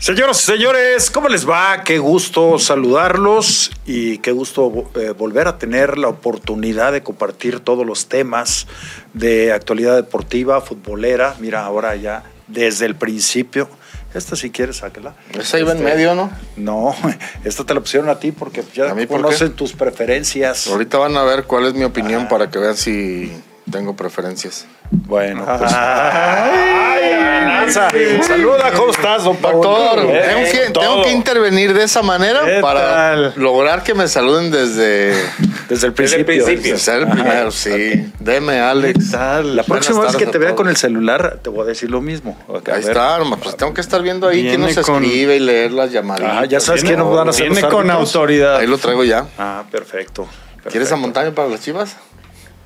Señoras y señores, ¿cómo les va? Qué gusto saludarlos y qué gusto eh, volver a tener la oportunidad de compartir todos los temas de actualidad deportiva, futbolera. Mira, ahora ya desde el principio. Esta si quieres, sáquela. Esa iba en Este, medio, ¿no? No, esta te la pusieron a ti porque ya ¿A mí por conocen tus preferencias. Ahorita van a ver cuál es mi opinión para que vean si tengo preferencias. Bueno, pues. Ay, Aranza, Saluda, ¿cómo estás, don Pablo? Doctor, Eh, tengo que, tengo que intervenir de esa manera ¿Qué para tal? lograr que me saluden desde, Desde el Desde principio. el principio. desde el primero, sí. Deme, Alex. La próxima vez que te vea con el celular, te voy a decir lo mismo. Ahí ver. está, pues tengo que estar viendo ahí quién nos con- escribe y leer las llamadas. Ah, ya sabes quién nos van a hacer Viene con autoridad. Ahí lo traigo ya. Ah, perfecto. ¿Quieres perfecto. a montaña para las chivas?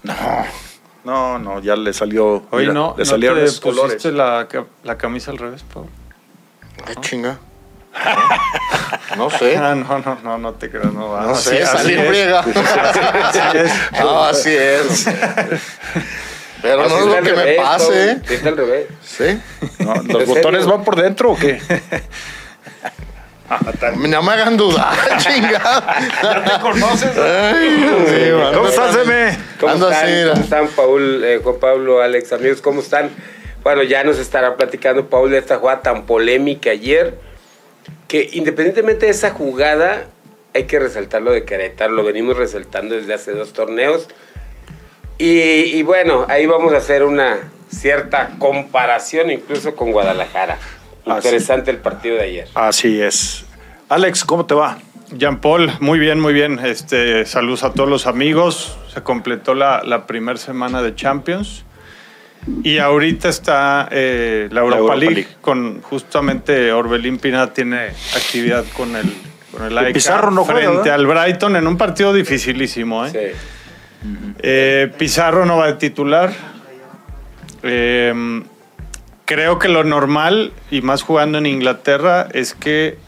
No, no, ya le salió. Hoy mira, no, le no salieron te los colores. pusiste la, la camisa al revés, Pablo. Ay, chinga. No sé. Ah, no, no, no, no te creo, no va. No Así- sé, así salir es. friega. Así es. No, así es. Pero no es lo que me pase, ¿eh? Pau. Sí, está al revés. ¿Sí? No, ¿Los ¿En botones serio? van por dentro o qué? No me hagan dudar, chingada. ¿Ya te conoces? Sí, ando ¿Cómo estás, Eme? ¿Cómo Ando están? así. ¿Cómo están, Paul, eh, Juan Pablo, Alex, amigos? ¿Cómo están? Bueno, ya nos estará platicando Paul de esta jugada tan polémica ayer, que independientemente de esa jugada, hay que resaltar lo de Querétaro, lo venimos resaltando desde hace dos torneos. Y, y bueno, ahí vamos a hacer una cierta comparación incluso con Guadalajara. Interesante el partido de ayer. Así es. Alex, ¿cómo te va? Jean Paul, muy bien, muy bien. Este, saludos a todos los amigos. Se completó la, la primera semana de Champions. Y ahorita está eh, la Europa, Europa League, League. con justamente Orbelín Pina tiene actividad con el, con el AEK Pizarro no juega, frente ¿verdad? al Brighton en un partido dificilísimo. ¿eh? Sí. Eh, Pizarro no va de titular. Eh, creo que lo normal, y más jugando en Inglaterra, es que.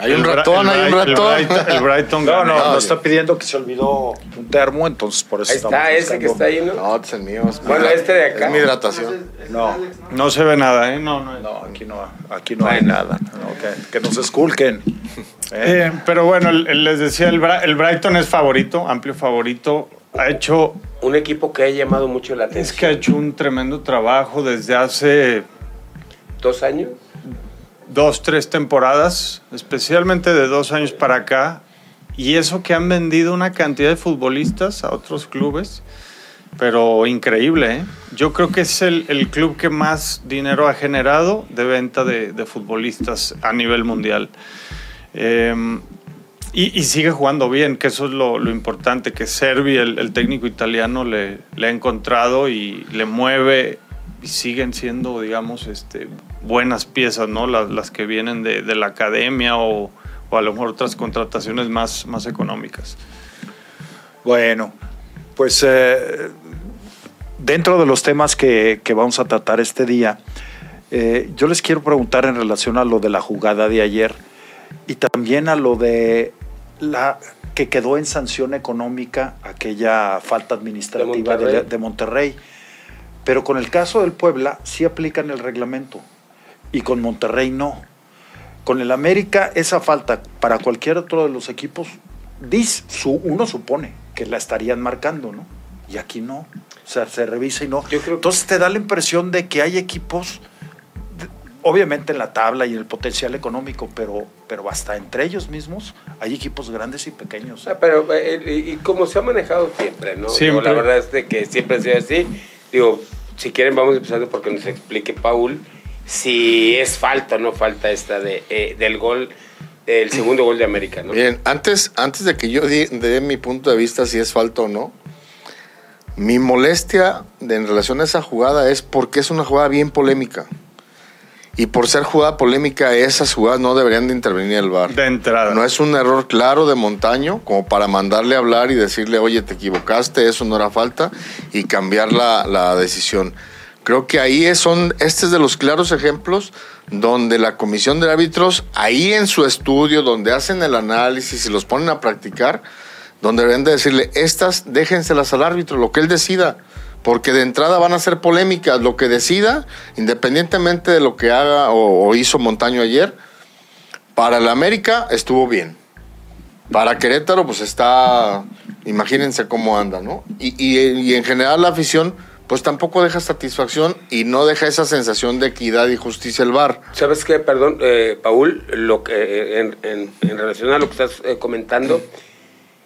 Hay un ratón, el hay un Bra- el ratón. Brighton- El Brighton No, no, no, está pidiendo que se olvidó un termo, entonces por eso Ahí está, ese que está ahí, ¿no? No, es el mío. es mi- Bueno, este de acá. Es mi hidratación. No, No se ve nada, ¿eh? No, no. no, aquí no, aquí no hay nada. No, que, que nos esculquen. ¿eh? Eh, pero bueno, les decía, el, Bra- el Brighton es favorito, amplio favorito. Ha hecho, Un equipo que ha llamado mucho la es atención. que ha hecho un tremendo trabajo desde hace ¿Dos años? dos, tres temporadas, especialmente de dos años para acá, y eso que han vendido una cantidad de futbolistas a otros clubes, pero increíble, ¿eh? Yo creo que es el, el club que más dinero ha generado de venta de, de futbolistas a nivel mundial. Eh, y, sigue jugando bien, que eso es lo, importante, que Servi, el, técnico italiano, le, ha encontrado y le mueve y siguen siendo, digamos, este, buenas piezas, ¿no? Las, las que vienen de, de la academia o, o a lo mejor otras contrataciones más, más económicas. Bueno, pues eh, dentro de los temas que, que vamos a tratar este día, eh, yo les quiero preguntar en relación a lo de la jugada de ayer y también a lo de la que quedó en sanción económica aquella falta administrativa de De de Monterrey. Monterrey. Pero con el caso del Puebla sí aplican el reglamento y con Monterrey no. Con el América esa falta para cualquier otro de los equipos, uno supone que la estarían marcando, ¿no? Y aquí no. O sea, se revisa y no. Yo creo que- Entonces te da la impresión de que hay equipos, obviamente en la tabla y en el potencial económico, pero, pero hasta entre ellos mismos hay equipos grandes y pequeños. Ah, pero, eh, y, y como se ha manejado siempre, ¿no? Siempre. Digo, la verdad es de que siempre ha sido así. Digo, si quieren vamos empezando porque nos explique Paul si es falta o no falta esta de, eh, del gol, el segundo gol de América, ¿no? Bien, antes, antes de que yo dé mi punto de vista si es falta o no, mi molestia de- en relación a esa jugada es porque es una jugada bien polémica. Y por ser jugada polémica, esas jugadas no deberían de intervenir el VAR. De entrada. No es un error claro de Montaño como para mandarle a hablar y decirle, oye, te equivocaste, eso no era falta, y cambiar la, la decisión. Creo que ahí son, este es de los claros ejemplos donde la comisión de árbitros, ahí en su estudio, donde hacen el análisis y los ponen a practicar, donde deberían de decirle, estas déjenselas al árbitro, lo que él decida. Porque de entrada van a ser polémicas. Lo que decida, independientemente de lo que haga o, hizo Montaño ayer, para el América estuvo bien. Para Querétaro, pues está. Imagínense cómo anda, ¿no? Y, en general la afición, pues tampoco deja satisfacción y no deja esa sensación de equidad y justicia el VAR. ¿Sabes qué? Perdón, eh, Paul, lo que, eh, en relación a lo que estás eh, comentando,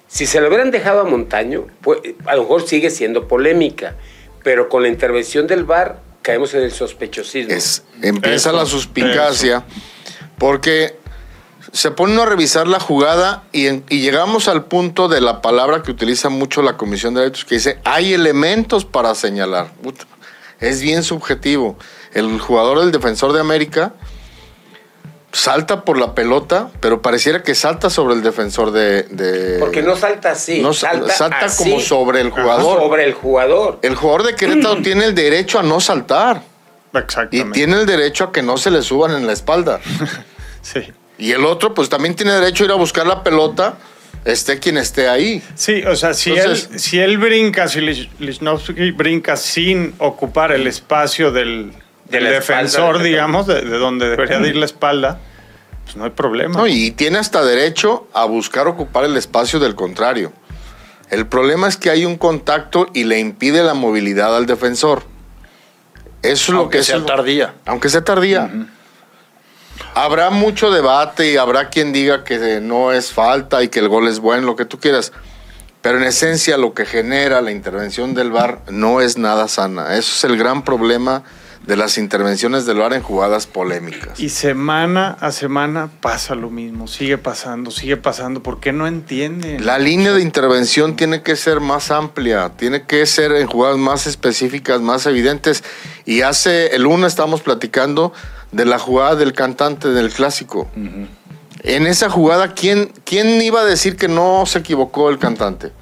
si se lo hubieran dejado a Montaño, pues, a lo mejor sigue siendo polémica, pero con la intervención del VAR caemos en el sospechosismo. Es, empieza Eso, la suspicacia porque se pone uno a revisar la jugada y, en- y llegamos al punto de la palabra que utiliza mucho la Comisión de Derechos que dice hay elementos para señalar. Es bien subjetivo. El jugador del defensor de América salta por la pelota, pero pareciera que salta sobre el defensor de... de- Porque no salta así, no, salta, salta así, como sobre el jugador. Sobre el jugador. El jugador de Querétaro tiene el derecho a no saltar y Exactamente. tiene el derecho a que no se le suban en la espalda. Sí. Y el otro, pues también tiene derecho a ir a buscar la pelota, esté quien esté ahí. Sí, o sea, si, Entonces- él, si él brinca, si Lich- Lichnowsky brinca sin ocupar el espacio del, De del la defensor, digamos, de, de donde debería de ir la espalda, pues no hay problema. ¿no? Y tiene hasta derecho a buscar ocupar el espacio del contrario. El problema es que hay un contacto y le impide la movilidad al defensor. Eso es lo Aunque que sea eso- tardía. Aunque sea tardía. Habrá mucho debate y habrá quien diga que no es falta y que el gol es bueno, lo que tú quieras. Pero en esencia lo que genera la intervención del VAR no es nada sana. Eso es el gran problema de las intervenciones del VAR en jugadas polémicas. Y semana a semana pasa lo mismo, sigue pasando, sigue pasando. ¿Por qué no entienden? La línea de intervención tiene que ser más amplia, tiene que ser en jugadas más específicas, más evidentes. Y hace el lunes estábamos platicando de la jugada del cantante del clásico. En esa jugada, ¿quién, ¿quién iba a decir que no se equivocó el cantante?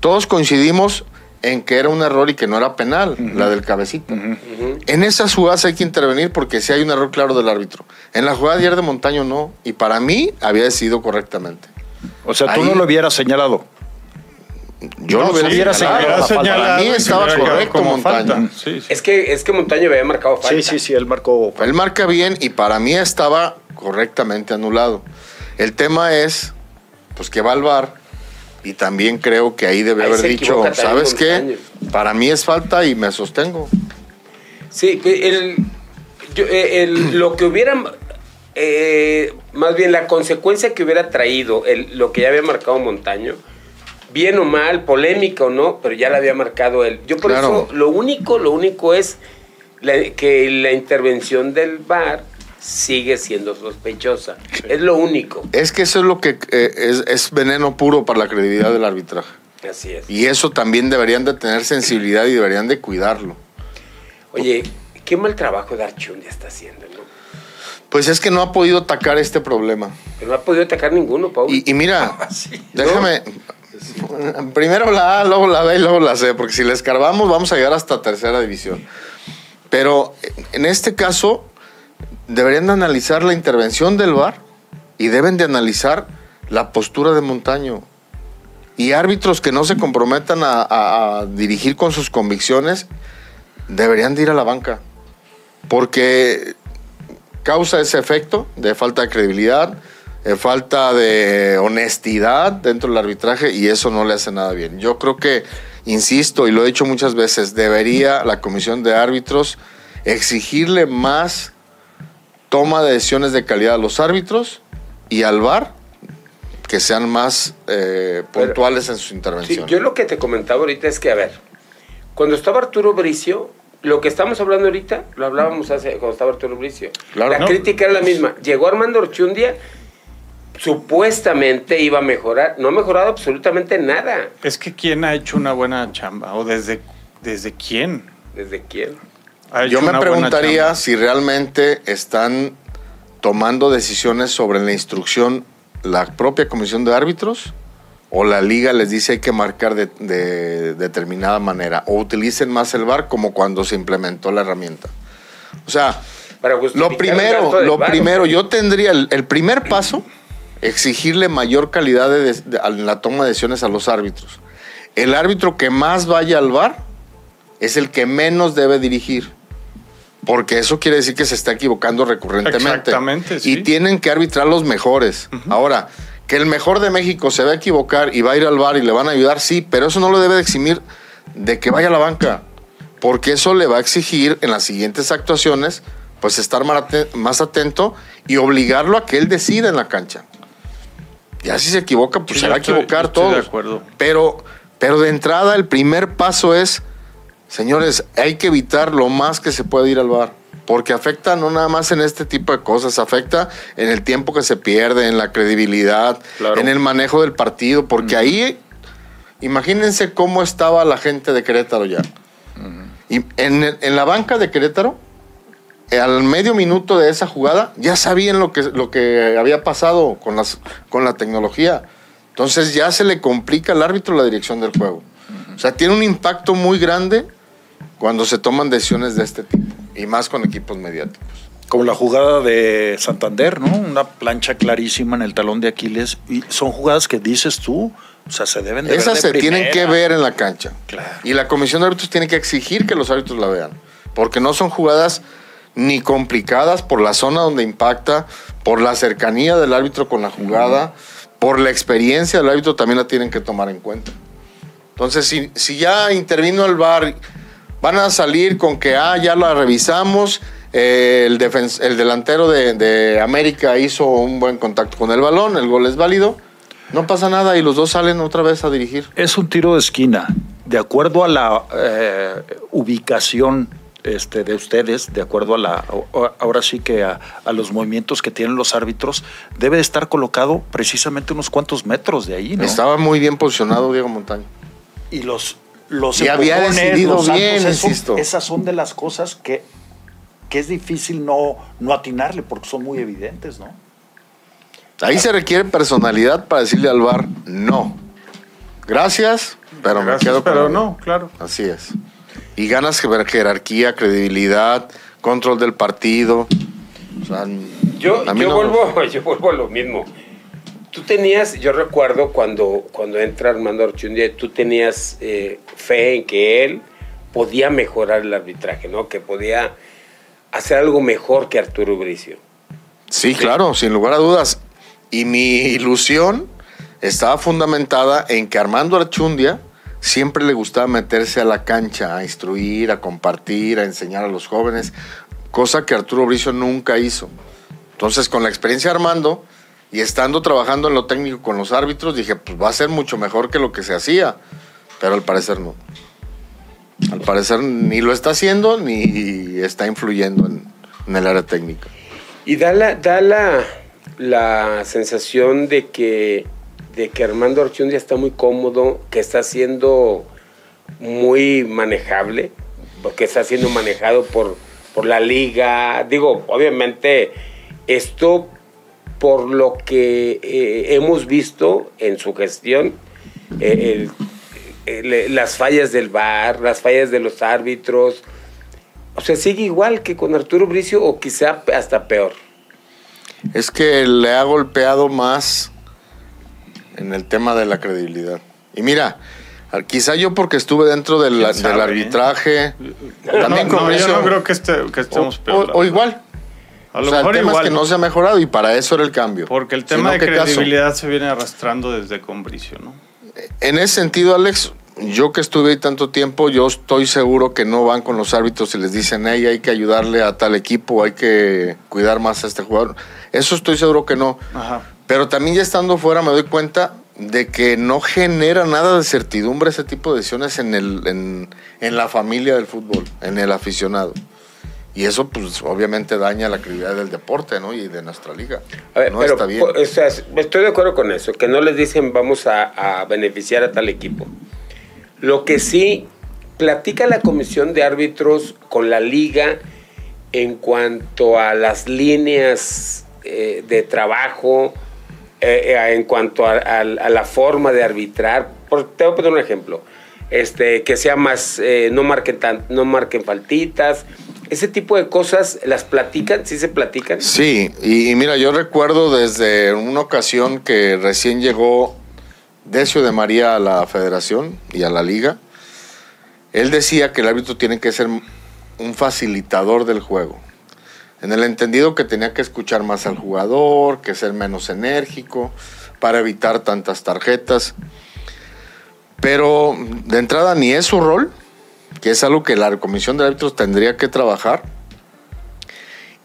Todos coincidimos en que era un error y que no era penal, la del cabecita. En esas jugadas hay que intervenir porque sí hay un error claro del árbitro. En la jugada de ayer de Montaño no, y para mí había decidido correctamente. O sea, tú Ahí- no lo hubieras señalado. Yo No, lo hubiera si señalado. Para mí estaba correcto Montaño. Sí, sí. Es que, es que Montaño había marcado falta. Sí, sí, sí, él marcó. Él marca bien y para mí estaba correctamente anulado. El tema es, pues que va al VAR y también creo que ahí debe Ahí haber dicho, ¿sabes qué? Para mí es falta y me sostengo. Sí, el, yo, eh, el- lo que hubiera, eh, más bien la consecuencia que hubiera traído el, lo que ya había marcado Montaño, bien o mal, polémica o no, pero ya la había marcado él. Yo por Claro. eso lo único, lo único es la- que la intervención del VAR sigue siendo sospechosa. Es lo único. Es que eso es lo que eh, es, es veneno puro para la credibilidad del arbitraje. Así es. Y eso también deberían de tener sensibilidad y deberían de cuidarlo. Oye, qué mal trabajo Darchundia está haciendo, ¿no? Pues es que no ha podido atacar este problema. Que no ha podido atacar ninguno, Paul. Y, y mira, déjame. Primero la A, luego la B y luego la C, porque si le escarbamos vamos a llegar hasta tercera división. Pero en este caso, deberían de analizar la intervención del VAR y deben de analizar la postura de Montaño. Y árbitros que no se comprometan a, dirigir con sus convicciones deberían de ir a la banca. Porque causa ese efecto de falta de credibilidad, de falta de honestidad dentro del arbitraje y eso no le hace nada bien. Yo creo que, insisto y lo he dicho muchas veces, debería la comisión de árbitros exigirle más toma de decisiones de calidad a los árbitros y al VAR que sean más eh, Pero- puntuales en su Sí, intervención. yo lo que te comentaba ahorita es que, a ver, cuando estaba Arturo Bricio, lo que estamos hablando ahorita, lo hablábamos hace, cuando estaba Arturo Bricio. Claro. la No. crítica era la misma. Llegó Armando Orchundia, supuestamente iba a mejorar. No ha mejorado absolutamente nada. Es que ¿quién ha hecho una buena chamba? ¿O desde, desde quién? ¿Desde quién? Yo me preguntaría si realmente están tomando decisiones sobre la instrucción la propia comisión de árbitros o la liga les dice hay que marcar de, de determinada manera o utilicen más el VAR como cuando se implementó la herramienta. O sea, lo primero, lo primero, yo tendría el, el primer paso, exigirle mayor calidad de, de- en la toma de decisiones a los árbitros. El árbitro que más vaya al VAR es el que menos debe dirigir. Porque eso quiere decir que se está equivocando recurrentemente. Exactamente, sí. Y tienen que arbitrar los mejores. Ahora, que el mejor de México se va a equivocar y va a ir al bar y le van a ayudar, sí, pero eso no lo debe de eximir de que vaya a la banca. Porque eso le va a exigir en las siguientes actuaciones, pues estar más aten- más atento y obligarlo a que él decida en la cancha. Ya si se equivoca, pues Sí, se va a equivocar todo. de acuerdo. Pero, pero de entrada, el primer paso es, señores, hay que evitar lo más que se puede ir al bar. Porque afecta no nada más en este tipo de cosas, afecta en el tiempo que se pierde, en la credibilidad, Claro. en el manejo del partido. Porque ahí, imagínense cómo estaba la gente de Querétaro ya. Y en, en la banca de Querétaro, eh, al medio minuto de esa jugada, ya sabían lo que, lo que había pasado con, las, con la tecnología. Entonces ya se le complica al árbitro la dirección del juego. O sea, tiene un impacto muy grande cuando se toman decisiones de este tipo. Y más con equipos mediáticos. Como la jugada de Santander, ¿no? Una plancha clarísima en el talón de Aquiles. Y son jugadas que dices tú, o sea, se deben de ver Esas de se tienen que primera. ver en la cancha. Claro. Y la comisión de árbitros tiene que exigir que los árbitros la vean. Porque no son jugadas ni complicadas por la zona donde impacta, por la cercanía del árbitro con la jugada, por la experiencia del árbitro también la tienen que tomar en cuenta. Entonces, si, si ya intervino el VAR, van a salir con que, ah, ya la revisamos, eh, el, el delantero de, de América hizo un buen contacto con el balón, el gol es válido, no pasa nada y los dos salen otra vez a dirigir. Es un tiro de esquina. De acuerdo a la eh, ubicación este, de ustedes, de acuerdo a la, ahora sí que a, a los movimientos que tienen los árbitros, debe de estar colocado precisamente unos cuantos metros de ahí, ¿no? Estaba muy bien posicionado Diego Montaño. y los los Y había decidido los bien, eso- insisto. Esas son de las cosas que, que es difícil no, no atinarle porque son muy evidentes, ¿no? Ahí se requiere personalidad para decirle al VAR no. Gracias, pero me Gracias, quedo con pero lo- no, claro. Así es. Y ganas jer- jerarquía, credibilidad, control del partido. O sea, Yo, yo, no- vuelvo, yo vuelvo a lo mismo. Tú tenías, yo recuerdo cuando, cuando entra Armando Archundia, tú tenías eh, fe en que él podía mejorar el arbitraje, ¿no? Que podía hacer algo mejor que Arturo Bricio. Sí, claro, sin lugar a dudas. Y mi ilusión estaba fundamentada en que Armando Archundia siempre le gustaba meterse a la cancha, a instruir, a compartir, a enseñar a los jóvenes, cosa que Arturo Bricio nunca hizo. Entonces, con la experiencia de Armando y estando trabajando en lo técnico con los árbitros, dije, pues va a ser mucho mejor que lo que se hacía. Pero al parecer no. Al parecer ni lo está haciendo ni está influyendo en, el área técnica. Y da la, da la, la sensación de que, de que Armando Archundia está muy cómodo, que está siendo muy manejable, porque está siendo manejado por, por la liga. Digo, obviamente, esto por lo que eh, hemos visto en su gestión, eh, el- el- las fallas del VAR, las fallas de los árbitros. O sea, sigue igual que con Arturo Bricio o quizá hasta peor. Es que le ha golpeado más en el tema de la credibilidad. Y mira, quizá yo porque estuve dentro del, arbitraje, No, también no, con yo no creo que, este- que estemos o- peor. o igual. A O lo sea, el tema igual. es que no se ha mejorado y para eso era el cambio. Porque el Si tema no, de credibilidad se viene arrastrando desde Combricio, ¿no? En ese sentido, Alex, yo que estuve ahí tanto tiempo, yo estoy seguro que no van con los árbitros y les dicen, hey, hay que ayudarle a tal equipo, hay que cuidar más a este jugador. Eso estoy seguro que no. Ajá. Pero también ya estando fuera me doy cuenta de que no genera nada de certidumbre ese tipo de decisiones en, el, en, en la familia del fútbol, en el aficionado. Y eso, pues, obviamente daña la credibilidad del deporte, ¿no? Y de nuestra liga. A ver, no pero, está bien. po- o sea, estoy de acuerdo con eso, que no les dicen vamos a, a beneficiar a tal equipo. Lo que sí, platica la comisión de árbitros con la liga en cuanto a las líneas eh, de trabajo, eh, eh, en cuanto a, a- a la forma de arbitrar. Por, te voy a poner un ejemplo. Este, que sea más, no, marquen tan- no marquen faltitas. Ese tipo de cosas, ¿las platican? ¿Sí se platican? Sí, y, mira, yo recuerdo desde una ocasión que recién llegó Decio de María a la federación y a la liga. él decía que el árbitro tiene que ser un facilitador del juego. En el entendido que tenía que escuchar más al jugador, que ser menos enérgico, para evitar tantas tarjetas. Pero de entrada ni es su rol, que es algo que la comisión de árbitros tendría que trabajar.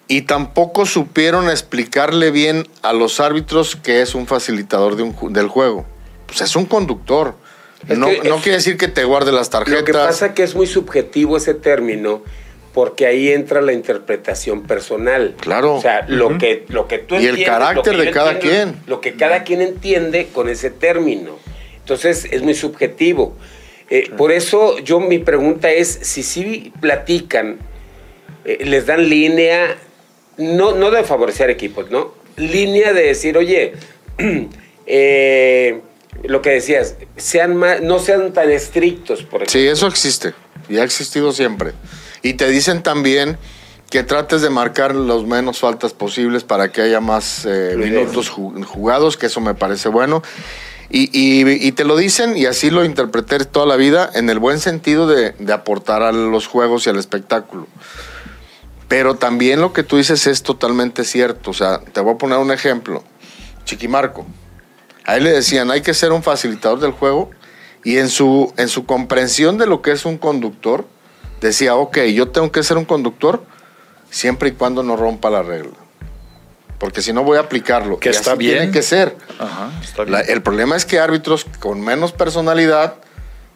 Y tampoco supieron explicarle bien a los árbitros que es un facilitador de un del juego. Pues es un conductor. no, quiere decir que te guarde las tarjetas. Lo que pasa es que es muy subjetivo ese término porque ahí entra la interpretación personal. Claro. O sea, lo, que, lo que tú entiendes. Y el carácter de cada quien. Lo que cada quien entiende con ese término. Entonces, es muy subjetivo. Eh, por eso, yo mi pregunta es: si sí platican, eh, les dan línea, no, no de favorecer equipos, ¿no? Línea de decir, oye, eh, lo que decías, sean más, no sean tan estrictos, por ejemplo. Sí, eso existe. Y ha existido siempre. Y te dicen también que trates de marcar los menos faltas posibles para que haya más eh, minutos jugados, que eso me parece bueno. Y, te lo dicen, y así lo interpreté toda la vida, en el buen sentido de, aportar a los juegos y al espectáculo. Pero también lo que tú dices es totalmente cierto. O sea, te voy a poner un ejemplo. Chiquimarco. A él le decían, hay que ser un facilitador del juego. Y en su, en su comprensión de lo que es un conductor, decía, ok, yo tengo que ser un conductor siempre y cuando no rompa la regla. Porque si no voy a aplicarlo. Que está bien. Tiene que ser. Ajá, está bien. el problema es que árbitros con menos personalidad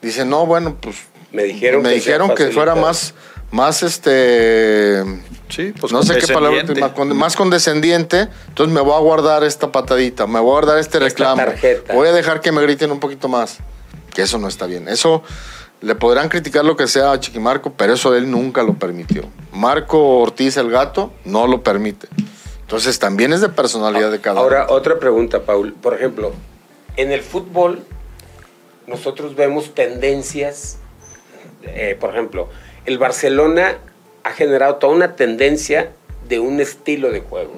dicen, no, bueno, pues. Me dijeron, me que, dijeron que fuera más, más este. Sí, pues no sé qué palabra, más condescendiente. Entonces me voy a guardar esta patadita, me voy a guardar este reclamo. Voy a dejar que me griten un poquito más. Que eso no está bien. Eso le podrán criticar lo que sea a Chiquimarco, pero eso él nunca lo permitió. Marco Ortiz, el gato, no lo permite. Entonces también es de personalidad de cada Ahora, otra pregunta, Paul. Por ejemplo, en el fútbol nosotros vemos tendencias. Eh, por ejemplo, el Barcelona ha generado toda una tendencia de un estilo de juego.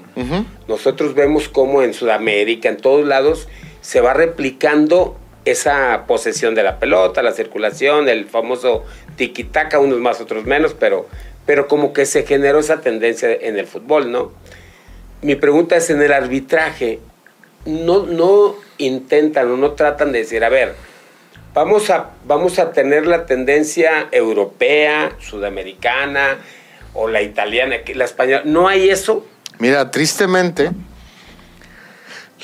Nosotros vemos cómo en Sudamérica, en todos lados, se va replicando esa posesión de la pelota, la circulación, el famoso tiki-taka, unos más, otros menos, pero, pero como que se generó esa tendencia en el fútbol, ¿no? Mi pregunta es, en el arbitraje, no, no intentan o no tratan de decir, a ver, vamos a, vamos a tener la tendencia europea, sudamericana, o la italiana, la española, ¿no hay eso? Mira, tristemente,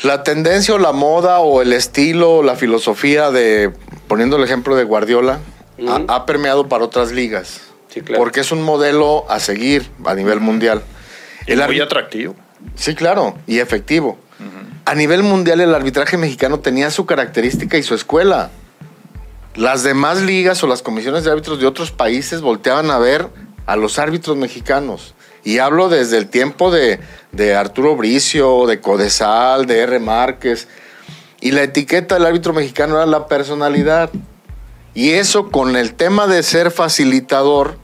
la tendencia o la moda o el estilo o la filosofía de, poniendo el ejemplo de Guardiola, ha, permeado para otras ligas. Porque es un modelo a seguir a nivel mundial. Es muy atractivo. Sí, claro, y efectivo. A nivel mundial el arbitraje mexicano tenía su característica y su escuela. Las demás ligas o las comisiones de árbitros de otros países volteaban a ver a los árbitros mexicanos. Y hablo desde el tiempo de, Arturo Bricio, de Codesal, de R. Márquez. Y la etiqueta del árbitro mexicano era la personalidad. Y eso con el tema de ser facilitador.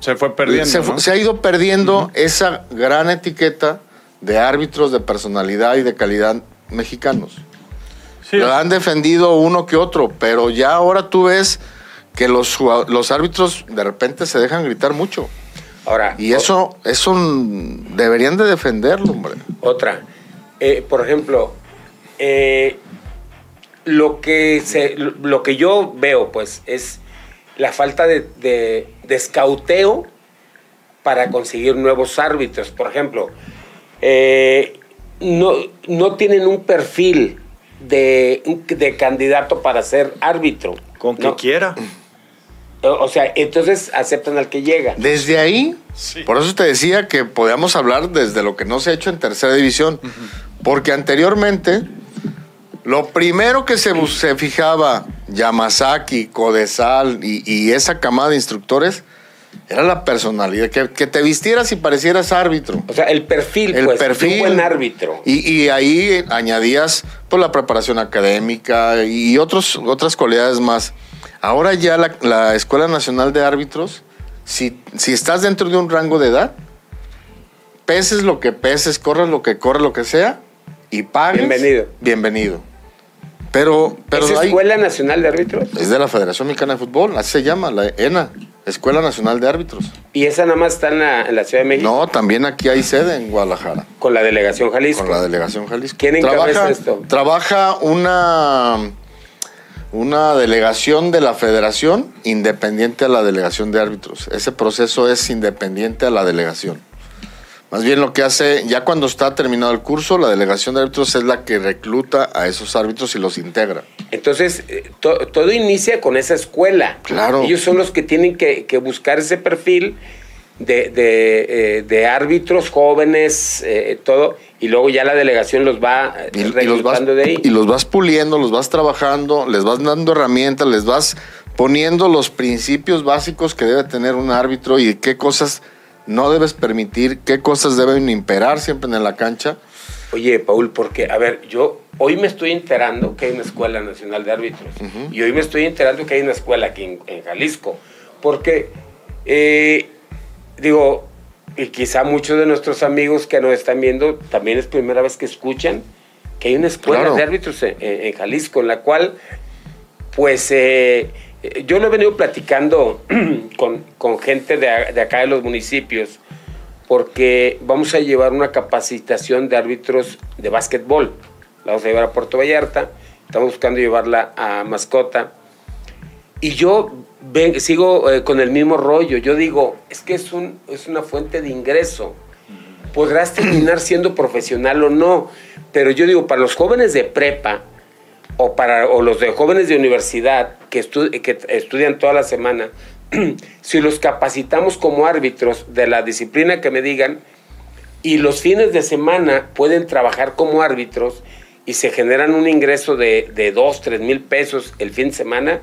Se, fue perdiendo. Se, ha ido perdiendo esa gran etiqueta de árbitros de personalidad y de calidad mexicanos. Lo han defendido uno que otro, pero ya ahora tú ves que los, los árbitros de repente se dejan gritar mucho. Ahora, y eso, eso deberían de defenderlo, hombre. Otra. Eh, por ejemplo, eh, lo, que se, lo que yo veo, pues, es la falta de, de, escauteo para conseguir nuevos árbitros. Por ejemplo, eh, no, no tienen un perfil de, de candidato para ser árbitro. Con que quiera. O sea, entonces aceptan al que llega. Desde ahí, por eso te decía que podíamos hablar desde lo que no se ha hecho en tercera división. Porque anteriormente, lo primero que se, se fijaba Yamazaki, Codesal y, esa camada de instructores era la personalidad, que, te vistieras y parecieras árbitro. O sea, el perfil, el pues, perfil, un buen árbitro. Y, ahí añadías pues, la preparación académica y otros, otras cualidades más. Ahora ya la, Escuela Nacional de Árbitros, si, si, estás dentro de un rango de edad, peses lo que peses, corras lo que corras, lo que sea, y pagues. Bienvenido. Bienvenido. Pero, pero ¿Es hay- Escuela Nacional de Árbitros? es de la Federación Mexicana de Fútbol, así se llama, la ENA, Escuela Nacional de Árbitros. Y esa nada más está en la, en la Ciudad de México No, también aquí hay sede en Guadalajara, con la delegación Jalisco. con la delegación Jalisco. ¿Quién encabeza trabaja, esto? Trabaja una, una delegación de la federación independiente a la delegación de árbitros. Ese proceso es independiente a la delegación. Más bien lo que hace, ya cuando está terminado el curso, la delegación de árbitros es la que recluta a esos árbitros y los integra. Entonces, eh, to- todo inicia con esa escuela. Claro. Ellos son los que tienen que, que buscar ese perfil de, de, eh, de árbitros jóvenes, eh, todo, y luego ya la delegación los va Y, y los vas, reclutando de ahí. y los vas puliendo, los vas trabajando, les vas dando herramientas, les vas poniendo los principios básicos que debe tener un árbitro y qué cosas no debes permitir, qué cosas deben imperar siempre en la cancha. Oye, Paul, porque, a ver, yo hoy me estoy enterando que hay una escuela nacional de árbitros. Y hoy me estoy enterando que hay una escuela aquí en, en Jalisco. Porque, eh, digo, y quizá muchos de nuestros amigos que nos están viendo también es primera vez que escuchan que hay una escuela Claro. de árbitros en, en- en Jalisco, en la cual, pues, eh, yo lo he venido platicando con, con gente de, de acá de los municipios porque vamos a llevar una capacitación de árbitros de básquetbol. La vamos a llevar a Puerto Vallarta, estamos buscando llevarla a Mascota. Y yo ven- sigo eh, con el mismo rollo. Yo digo, es que es, un, es una fuente de ingreso. Podrás terminar siendo profesional o no, pero yo digo, para los jóvenes de prepa o, para, o los de jóvenes de universidad que, estu- que estudian toda la semana, si los capacitamos como árbitros de la disciplina que me digan y los fines de semana pueden trabajar como árbitros y se generan un ingreso de, de 2, 3 mil pesos el fin de semana,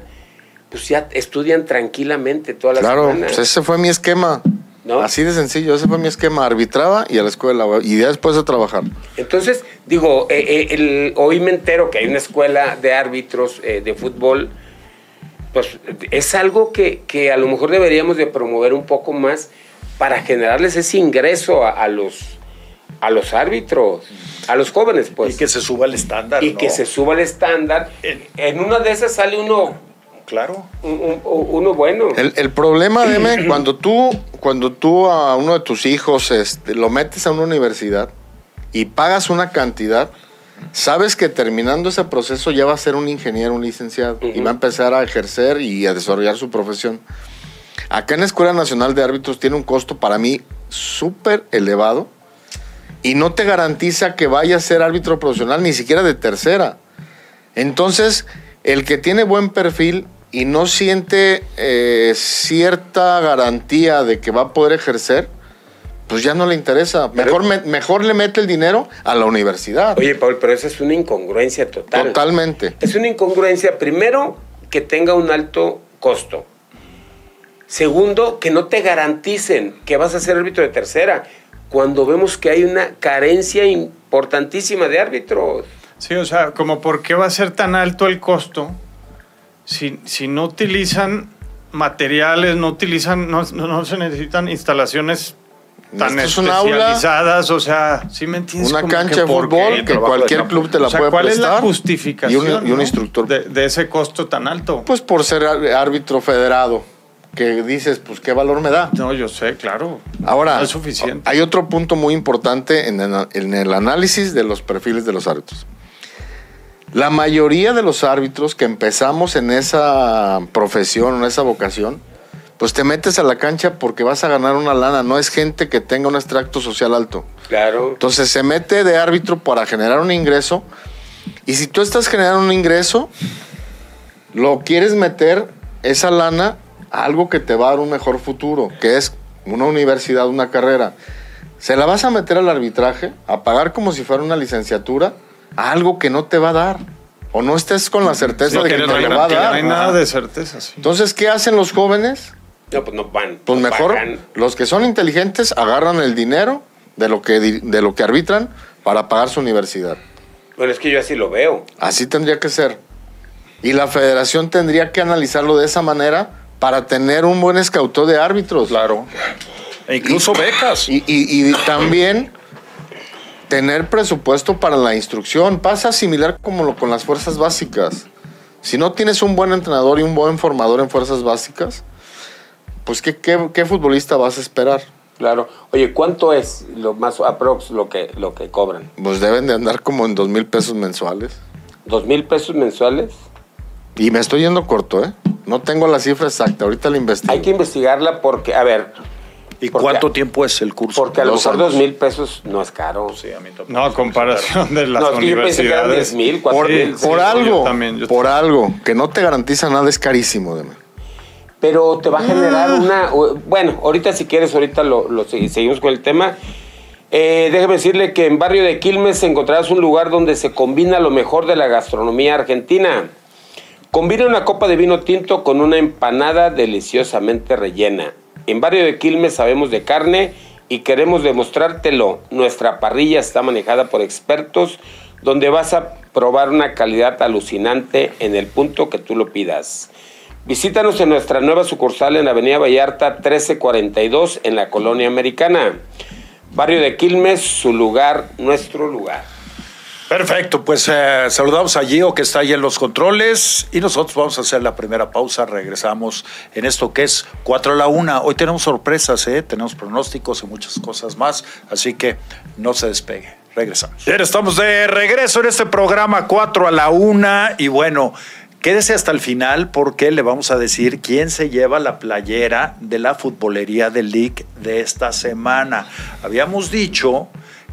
pues ya estudian tranquilamente toda la Claro, semana. pues ese fue mi esquema. ¿No? Así de sencillo, ese fue mi esquema. Arbitraba y a la escuela, y ya después de trabajar. Entonces, digo, eh, eh, el- hoy me entero que hay una escuela de árbitros eh, de fútbol, pues es algo que, que a lo mejor deberíamos de promover un poco más para generarles ese ingreso a, a los, a los árbitros, a los jóvenes, pues. y que se suba el estándar. Y ¿no? que se suba el estándar. En- En una de esas sale uno, Claro. un- un- uno bueno. El, el problema, Deme, cuando tú, cuando tú a uno de tus hijos este, lo metes a una universidad y pagas una cantidad, sabes que terminando ese proceso ya va a ser un ingeniero, un licenciado, y va a empezar a ejercer y a desarrollar su profesión. Acá en la Escuela Nacional de Árbitros tiene un costo para mí súper elevado y no te garantiza que vaya a ser árbitro profesional, ni siquiera de tercera. Entonces, el que tiene buen perfil y no siente eh, cierta garantía de que va a poder ejercer, pues ya no le interesa. Pero- Mejor, me- mejor le mete el dinero a la universidad. Oye, Paul, pero esa es una incongruencia total. Totalmente. Es una incongruencia, primero, que tenga un alto costo. Segundo, que no te garanticen que vas a ser árbitro de tercera, cuando vemos que hay una carencia importantísima de árbitros. Sí, o sea, como por qué va a ser tan alto el costo si, si no utilizan materiales, no utilizan, no, no- no se necesitan instalaciones tan es aula, especializadas, o sea, ¿sí me entiendes? una cancha de fútbol que de cualquier club te la O sea, puede ¿cuál es prestar. la justificación Y un, y un no? instructor. de, de ese costo tan alto? Pues por ser árbitro federado, que dices, pues qué valor me da. no, yo sé, claro. Ahora, No es suficiente. hay otro punto muy importante en el, en el análisis de los perfiles de los árbitros. La mayoría de los árbitros que empezamos en esa profesión, en esa vocación, pues te metes a la cancha porque vas a ganar una lana, no es gente que tenga un extracto social alto. Claro. Entonces se mete de árbitro para generar un ingreso y si tú estás generando un ingreso, lo quieres meter esa lana a algo que te va a dar un mejor futuro, que es una universidad, una carrera. Se la vas a meter al arbitraje, a pagar como si fuera una licenciatura, a algo que no te va a dar. O no estés con la certeza Sí, de que, que te lo va a que no dar. hay nada de certeza. sí. Entonces, ¿qué hacen los jóvenes? No, pues no van. Pues no mejor, pagan. los que son inteligentes agarran el dinero de lo que, de lo que arbitran para pagar su universidad. Bueno, es que yo así lo veo. Así tendría que ser. Y la federación tendría que analizarlo de esa manera para tener un buen escautó de árbitros. Claro. E incluso becas. Y, y- y también tener presupuesto para la instrucción. Pasa similar como lo, con las fuerzas básicas. Si no tienes un buen entrenador y un buen formador en fuerzas básicas, pues ¿qué, qué, qué futbolista vas a esperar? Claro. Oye, ¿cuánto es lo más aprox lo que, lo que cobran? Pues deben de andar como en dos mil pesos mensuales. ¿Dos mil pesos mensuales? Y me estoy yendo corto, ¿eh? No tengo la cifra exacta, ahorita la investigo. Hay que investigarla porque, a ver, ¿Y Porque- cuánto tiempo es el curso? porque a lo Dos mejor dos mil pesos no es caro. Sí, a mí No, a comparación de las No, es que yo pensé que eran universidades. 10 mil, por, 4 mil. sí, por yo algo, también, yo por algo que no te garantiza nada es carísimo, de Pero te va a generar Ah. una. Bueno, ahorita si quieres, ahorita lo, lo segui- seguimos con el tema. Eh, déjeme decirle que en Barrio de Quilmes encontrarás un lugar donde se combina lo mejor de la gastronomía argentina. Combina una copa de vino tinto con una empanada deliciosamente rellena. En Barrio de Quilmes sabemos de carne y queremos demostrártelo. Nuestra parrilla está manejada por expertos donde vas a probar una calidad alucinante en el punto que tú lo pidas. Visítanos en nuestra nueva sucursal en Avenida Vallarta 1342 en la Colonia Americana. Barrio de Quilmes, su lugar, nuestro lugar. Perfecto, pues eh, saludamos a Gio que está ahí en los controles y nosotros vamos a hacer la primera pausa. Regresamos en esto que es 4 a la 1. Hoy tenemos sorpresas, ¿eh? tenemos pronósticos y muchas cosas más, así que no se despegue. Regresamos. Bien, estamos de regreso en este programa 4 a la 1 y bueno, quédese hasta el final porque le vamos a decir quién se lleva la playera de la futbolería del League de esta semana. Habíamos dicho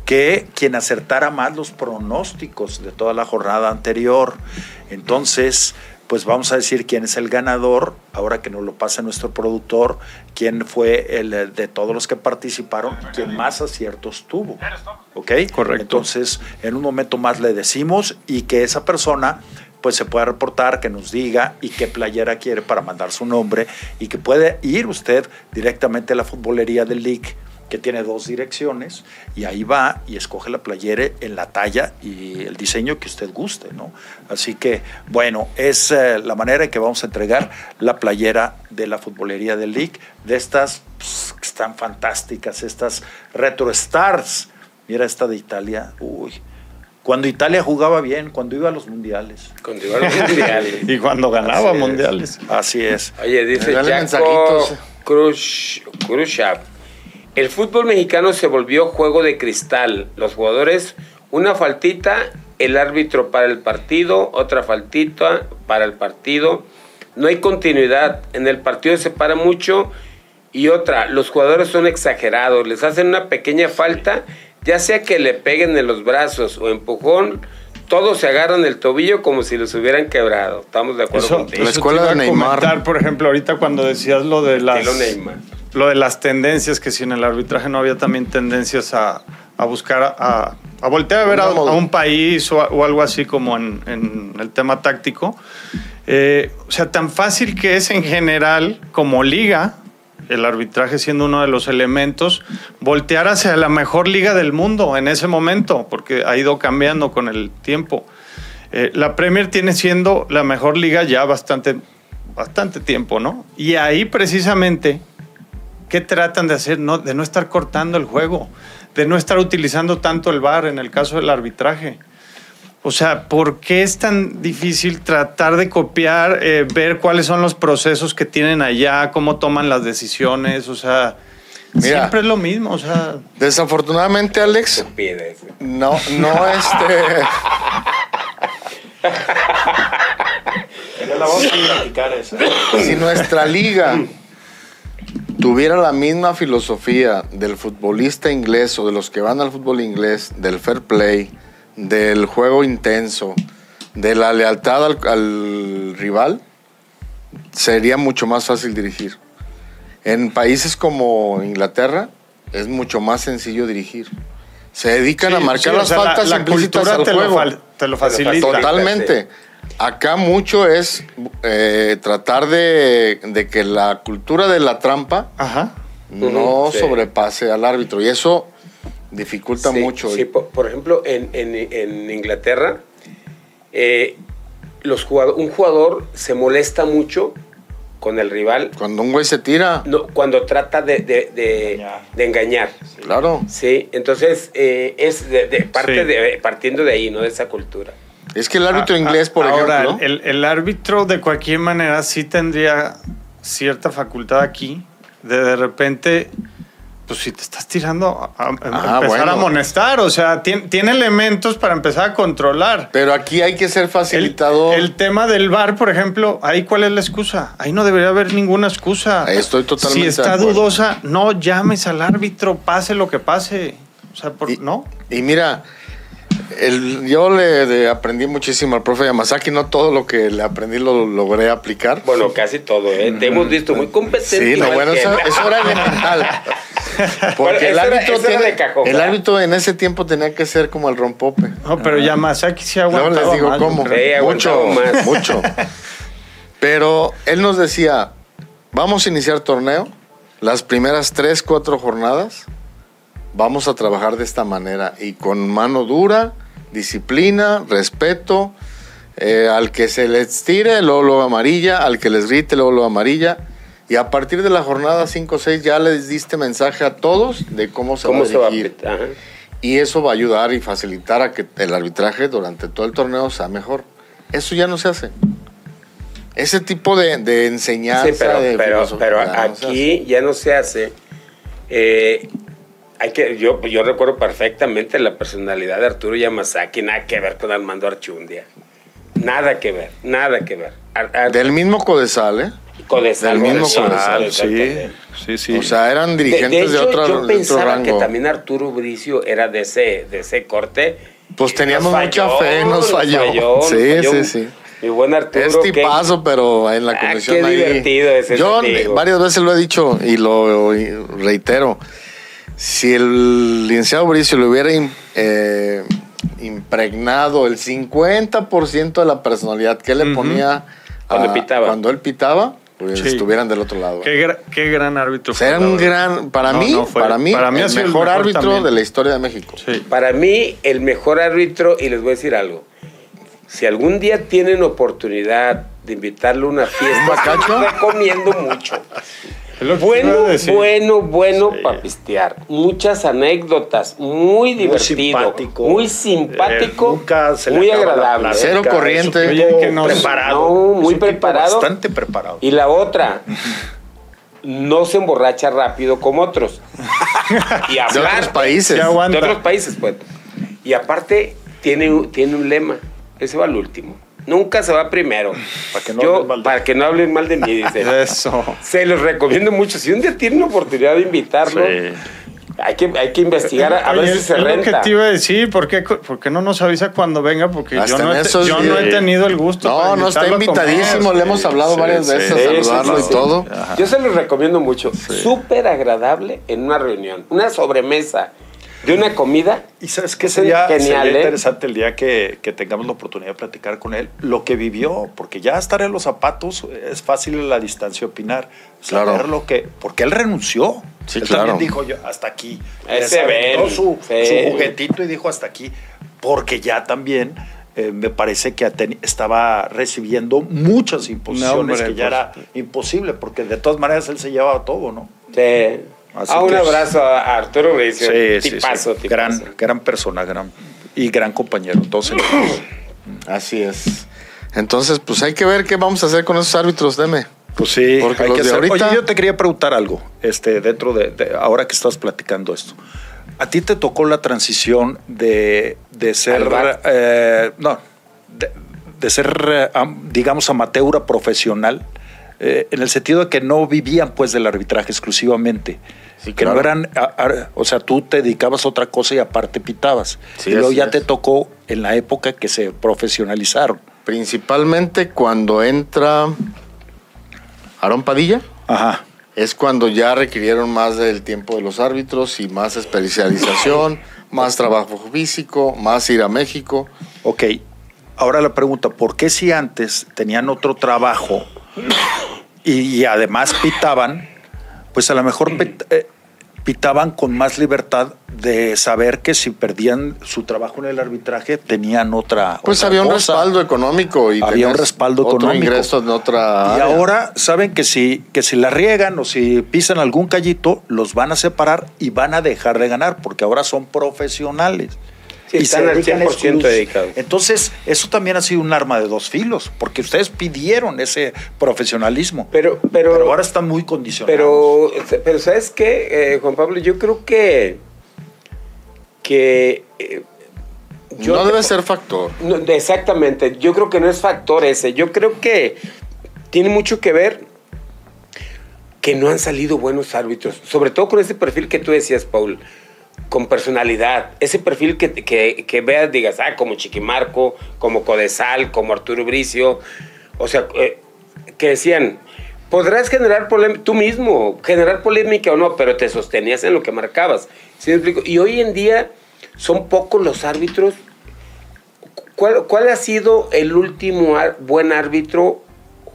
que quien acertara más los pronósticos de toda la jornada anterior. Entonces, pues vamos a decir quién es el ganador, ahora que nos lo pasa nuestro productor, quién fue el eh, de todos los que participaron, quien más aciertos tuvo. ¿Ok? Correcto. Entonces, en un momento más le decimos y que esa persona pues se pueda reportar, que nos diga y qué playera quiere para mandar su nombre y que puede ir usted directamente a la futbolería del League que tiene dos direcciones y ahí va y escoge la playera en la talla y el diseño que usted guste, ¿no? Así que, bueno, es eh, la manera en que vamos a entregar la playera de la futbolería del League, de estas pues, que están fantásticas, estas Retro Stars. Mira esta de Italia, uy. Cuando Italia jugaba bien, cuando iba a los mundiales. Cuando iban los mundiales. Y cuando ganaba Así es. mundiales. Así es. Oye, dice Jaco. Cruz, Khrushchev, El fútbol mexicano se volvió juego de cristal. Los jugadores, una faltita, el árbitro para el partido, otra faltita para el partido. No hay continuidad. En el partido se para mucho. Y otra, los jugadores son exagerados. Les hacen una pequeña falta, ya sea que le peguen en los brazos o empujón. Todos se agarran el tobillo como si los hubieran quebrado. Estamos de acuerdo Eso, contigo. La escuela de Neymar. comentar, por ejemplo, ahorita cuando decías lo de las Neymar. Lo de las tendencias, que si en el arbitraje no había también tendencias a, a buscar, a, a voltear a ver a, un país o, algo así como en, en el tema táctico. Eh, o sea, tan fácil que es en general como liga, el arbitraje siendo uno de los elementos, voltear hacia la mejor liga del mundo en ese momento, porque ha ido cambiando con el tiempo. Eh, la Premier tiene siendo la mejor liga ya bastante, bastante tiempo, ¿no? Y ahí precisamente, ¿qué tratan de hacer? No, de no estar cortando el juego, de no estar utilizando tanto el VAR en el caso del arbitraje. O sea, ¿por qué es tan difícil tratar de copiar, eh, ver cuáles son los procesos que tienen allá, cómo toman las decisiones? O sea, Mira. siempre es lo mismo. O sea, Desafortunadamente, Alex, no, no este. la vamos a identificar esa. si nuestra liga tuviera la misma filosofía del futbolista inglés o de los que van al fútbol inglés, del fair play, del juego intenso, de la lealtad al, al rival, sería mucho más fácil dirigir. En países como Inglaterra es mucho más sencillo dirigir. Se dedican sí, a marcar sí, o las sea, la- faltas la, implícitas al te lo, juego. fal- te lo facilita. Totalmente. Acá mucho es eh, tratar de, de que la cultura de la trampa Ajá. no sí. sobrepase al árbitro. Y eso dificulta Sí, mucho. sí, por, por ejemplo, en, en- en Inglaterra, eh, los jugado- un jugador se molesta mucho con el rival, Cuando un güey se tira, no, cuando trata de, de- de- Engañar. de engañar. claro. Sí, entonces eh, es de, de- parte Sí. de, partiendo de ahí, ¿no? De esa cultura. Es que el árbitro Ah, inglés, por Ahora, ejemplo. El, el árbitro de cualquier manera sí tendría cierta facultad aquí de de repente, pues si te estás tirando, a, a- a Ah, empezar bueno. a amonestar. O sea, tiene, tiene elementos para empezar a controlar. Pero aquí hay que ser facilitador. el tema del bar, por ejemplo, ahí cuál es la excusa. Ahí no debería haber ninguna excusa. Estoy totalmente Si está acuerdo. dudosa, no llames al árbitro, pase lo que pase. O sea, por, Y- ¿no? Y mira, el- yo le de- aprendí muchísimo al profe Yamazaki, no todo lo que le aprendí lo logré aplicar. Bueno, casi todo, ¿eh? Te hemos visto muy competente. Sí, no, igual bueno, eso, eso era elemental. Bueno, Porque el árbitro, era tiene- de cajón, el árbitro en ese tiempo tenía que ser como el rompope. No, pero Yamazaki sí Luego aguantaba les digo cómo. Sí, mucho, más. mucho. Pero él nos decía, vamos a iniciar torneo, las primeras tres, cuatro jornadas, vamos a trabajar de esta manera y con mano dura, disciplina, respeto, eh, al que se les tire, luego lo amarilla, al que les grite, luego lo amarilla. Y a partir de la jornada 5 o 6 ya les diste mensaje a todos de cómo se ¿Cómo va a se va a dirigir. Y eso va a ayudar y facilitar a que el arbitraje durante todo el torneo sea mejor. Eso ya no se hace. Ese tipo de, de enseñanza, Sí, pero, de pero, filosofía, pero ya no se aquí ya no se hace. Eh, hay que, yo, yo recuerdo perfectamente la personalidad de Arturo Yamazaki, nada que ver con Armando Archundia. Nada que ver, nada que ver. Ar- Ar- hace. Del mismo Codesal, ¿eh? Codesal, del mismo Codesal, Codesal, sí, sí, sí. O sea, eran De, dirigentes de de, hecho, otra, yo de otro pensaba que rango. también Arturo Bricio era de ese, de ese corte. Pues teníamos mucha fe, nos falló. nos Sí, falló. sí, sí. Mi buen Arturo. Es que- tipazo, pero en la Ah, comisión qué ahí. divertido ese Yo varias veces lo he dicho y lo reitero. Si el licenciado Bricio le hubiera eh, impregnado el 50% de la personalidad que le ponía Cuando a- pitaba. cuando él pitaba, pues Sí. estuvieran del otro lado. Qué, gra- qué gran árbitro. La un gran, para No, mí, no, fue- para mí, para mí el mejor, el mejor árbitro también. de la historia de México. Sí. Para mí, el mejor árbitro, y les voy a decir algo. Si algún día tienen oportunidad de invitarlo a una fiesta, les recomiendo mucho. Bueno, bueno, bueno Sí. para pistear. Muchas anécdotas, muy divertido, simpático. muy simpático, Eh, nunca se le muy agradable. Cero corriente. que nos- preparado. No, muy preparado. Bastante preparado. Y la otra, no se emborracha rápido como otros. y De otros países. De otros países, pues. Y aparte, tiene, tiene un lema. Ese va al último. Nunca se va primero. Para que no Yo, hablen mal de- para que no hablen mal de mí, dice. Eso. Se los recomiendo mucho. Si un día tienen la oportunidad de invitarlo, Sí. hay, que, hay que investigar a, a ver si se es lo renta. que te iba a decir, ¿por qué, por qué no nos avisa cuando venga? Porque Hasta yo, no he, te- esos yo no he días. tenido el gusto. No, no está invitadísimo, le hemos hablado sí, varias sí. veces Sí, a sí, saludarlo sí, y todo. Ajá. Yo se los recomiendo mucho. Súper agradable en una reunión. Una sobremesa de una comida. Y sabes qué sería, genial, sería ¿eh? interesante el día que, que tengamos la oportunidad de platicar con él, lo que vivió, porque ya estar en los zapatos es fácil a la distancia opinar. Claro. Saber lo que, porque él renunció. Sí, él claro. también dijo yo hasta aquí. Ese Ben, su, sí. su juguetito y dijo hasta aquí, porque ya también eh, me parece que estaba recibiendo muchas imposiciones hombre, que ya pues. era imposible, porque de todas maneras él se llevaba todo, ¿no? Sí. Así Ah, un que- abrazo a Arturo Bricio. Sí, sí, tipazo, sí. tipazo. Gran, gran persona, gran y gran compañero. Entonces, Así es. Entonces, pues hay que ver qué vamos a hacer con esos árbitros, deme. pues sí, Porque hay los que de hacer- ahorita- Oye, yo te quería preguntar algo, este, dentro de, de- ahora que estás platicando esto. ¿A ti te tocó la transición de, de ser, eh, no, de, de ser, am- digamos, amateur a profesional? eh, en el sentido de que no vivían pues del arbitraje exclusivamente. Sí, que no eran, o sea, tú te dedicabas a otra cosa y aparte pitabas. Sí, y luego ya es. te tocó en la época que se profesionalizaron. Principalmente cuando entra Aarón Padilla, Ajá. es cuando ya requirieron más del tiempo de los árbitros y más especialización, más trabajo físico, más ir a México. Ok, ahora la pregunta, ¿por qué si antes tenían otro trabajo y, y además pitaban, pues a lo mejor pit- eh, pitaban con más libertad de saber que si perdían su trabajo en el arbitraje tenían otra. Pues otra había un cosa. respaldo económico y Había un respaldo otro económico. ingreso en otra Y área. ahora saben que si, que si la riegan o si pisan algún callito, los van a separar y van a dejar de ganar, porque ahora son profesionales. Sí, y están al dedican 100% exclus- dedicados. Entonces, eso también ha sido un arma de dos filos, porque ustedes pidieron ese profesionalismo. Pero, pero, Pero ahora están muy condicionados. Pero, pero ¿sabes qué, eh, Juan Pablo? Yo creo que. que eh, yo no debe ser factor. no, exactamente. Yo creo que no es factor ese. Yo creo que tiene mucho que ver que no han salido buenos árbitros. Sobre todo con ese perfil que tú decías, Paul. Con personalidad. Ese perfil que, que, que veas, digas, ah, como Chiquimarco, como Codesal, como Arturo Bricio. O sea, eh, que decían, podrás generar polémica, tú mismo, generar polémica o no, pero te sostenías en lo que marcabas. ¿Sí me explico? Y hoy en día son pocos los árbitros. ¿Cuál, cuál ha sido el último ar- buen árbitro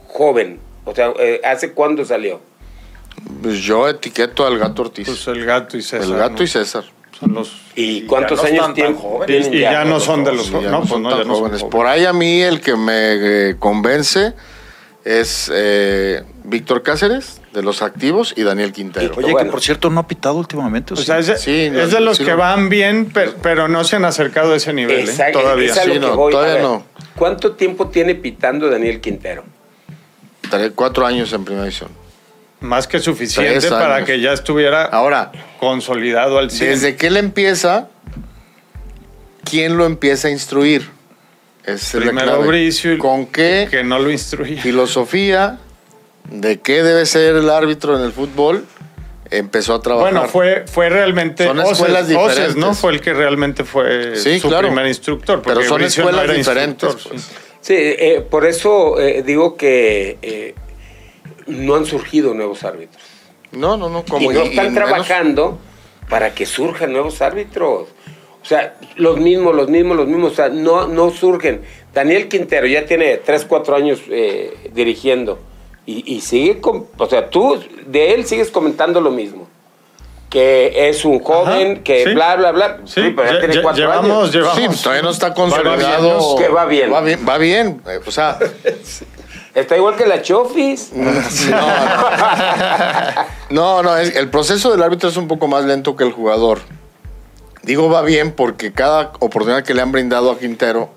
joven? O sea, eh, ¿hace cuándo salió? Pues yo etiqueto al gato Ortiz. Pues el gato y César. el gato ¿no? y César. Son los- ¿Y cuántos no años tienen? jóvenes. y, ya no son de los jóvenes. No, no pues son no, ya jóvenes. Por ahí a mí el que me eh, convence es eh, Víctor Cáceres, de los activos, y Daniel Quintero. Oye, Bueno. que por cierto no ha pitado últimamente. ¿o O sí? sea, es de, Sí, no, es de los sí, que van bien, pero, pero no se han acercado a ese nivel. ¿eh? Todavía. es Sí, no, voy. A todavía ver, no. ¿Cuánto tiempo tiene pitando Daniel Quintero? Tres- cuatro años en primera división. Más que suficiente para que ya estuviera Ahora, consolidado al 100. desde que él empieza, ¿quién lo empieza a instruir? Esa es la Primero. Bricio ¿Con qué que no lo instruía. filosofía de qué debe ser el árbitro en el fútbol empezó a trabajar? Bueno, fue, fue realmente Son Oces, escuelas Oces, diferentes. ¿no? Fue el que realmente fue Sí, su claro. primer instructor. Pero porque son Bricio no escuelas era diferentes, pues. sí. Sí, eh, por eso eh, digo que eh, no han surgido nuevos árbitros. No, no, no. Como y no y están menos- trabajando para que surjan nuevos árbitros. O sea, los mismos, los mismos, los mismos. O sea, no, no surgen. Daniel Quintero ya tiene 3, 4 años eh, dirigiendo. Y, y sigue, con, o sea, tú de él sigues comentando lo mismo. Que es un joven, Ajá, que sí. bla, bla, bla. Sí, pero ya tiene 4 llevamos, años. llevamos. Sí, todavía no está consolidado. años que va bien. Va bien, va bien. eh, O sea, Está igual que la Chofis. no, no, el proceso del árbitro es un poco más lento que el jugador. Digo va bien porque cada oportunidad que le han brindado a Quintero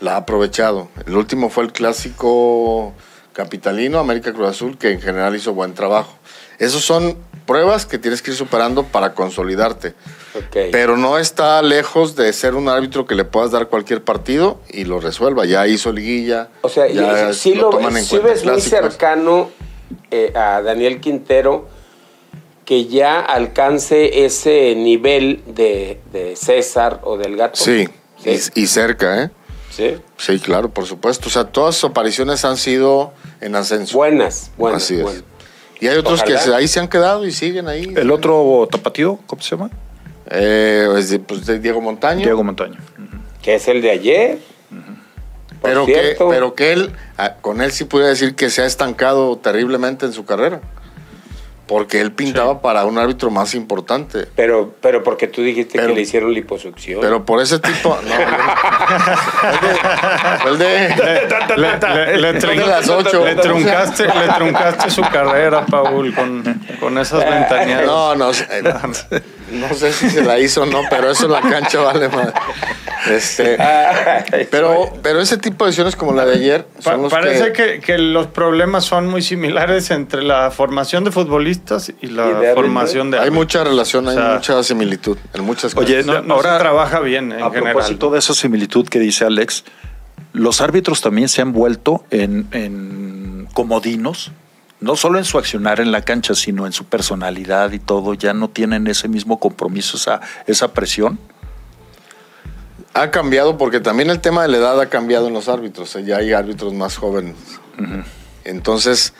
la ha aprovechado. El último fue el clásico capitalino, América Cruz Azul, que en general hizo buen trabajo. Esos son pruebas que tienes que ir superando para consolidarte. Pero no está lejos de ser un árbitro que le puedas dar cualquier partido y lo resuelva. Ya hizo liguilla. O sea, ya sí lo lo, toman ves, en sí cuenta ves muy cercano eh, a Daniel Quintero que ya alcance ese nivel de, de César o del gato. Sí, Sí. Y, y cerca, ¿eh? Sí. Sí, claro, por supuesto. O sea, todas sus apariciones han sido en ascenso. Buenas, buenas. Así es. buenas. Y hay otros Ojalá. que ahí se han quedado y siguen ahí. El otro tapatío, ¿cómo se llama? Eh, de, pues, de Diego Montaño. Diego Montaño. Que es el de ayer. Pero, que, pero que él, ah, con él sí pudiera decir que se ha estancado terriblemente en su carrera. Porque él pintaba para un árbitro más importante. Pero, pero porque tú dijiste Pero- que le hicieron liposucción. Pero por ese tipo. No, fue el de. Le, truncaste, le truncaste su carrera, Paul, con, con esas ventaneadas. No, no, sé- no sé si se la hizo o no, pero eso en la cancha vale más. Este, pero, pero ese tipo de decisiones como la de ayer Pa- son los parece que, que... Que, los problemas son muy similares entre la formación de futbolistas y la Y de árbitros. formación de hay mucha relación, hay O sea, mucha similitud en muchas cosas. Oye, No, no ahora se trabaja bien en a general. propósito de esa similitud que dice Alex, los árbitros también se han vuelto en, en comodinos, no solo en su accionar en la cancha, sino en su personalidad y todo. Ya no tienen ese mismo compromiso, esa, esa presión. Ha cambiado porque también el tema de la edad ha cambiado en los árbitros. eh, Ya hay árbitros más jóvenes. Entonces,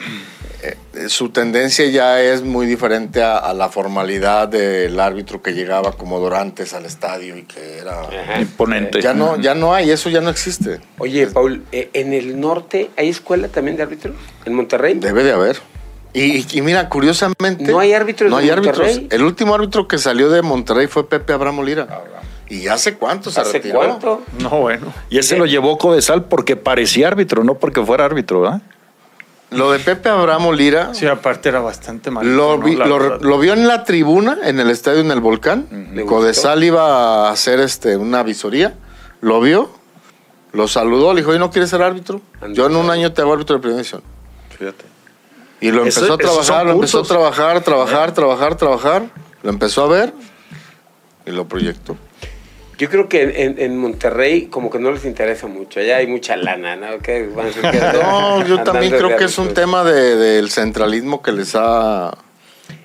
eh, su tendencia ya es muy diferente a, a la formalidad del árbitro que llegaba como Dorantes al estadio y que era... Ajá. Imponente. Ya no, ya no hay, eso ya no existe. Oye, Paul, eh, ¿en el norte hay escuela también de árbitro? ¿En Monterrey? Debe de haber. Y, y mira, curiosamente. No hay árbitros No de hay árbitros. El último árbitro que salió de Monterrey fue Pepe Abramo Lira. ¿Y hace cuánto se ¿Hace retiró? cuánto? No, bueno. Y ese lo llevó Codesal porque parecía árbitro, no porque fuera árbitro, ¿verdad? Lo de Pepe Abramo Lira. Sí, aparte era bastante mal. Lo, vi- lo- lo vio en la tribuna, en el estadio en el volcán. ¿Le Codesal iba a hacer este, una visoría. Lo vio, lo saludó, le dijo, ¿y no quieres ser árbitro? Yo en un año te hago árbitro de primera división. Fíjate. Y lo Eso- empezó a trabajar, lo empezó a trabajar, trabajar, trabajar, trabajar. Lo empezó a ver y lo proyectó. Yo creo que en, en- Monterrey como que no les interesa mucho. Allá hay mucha lana, ¿no? No, yo también creo de que es un tema de- del centralismo que les ha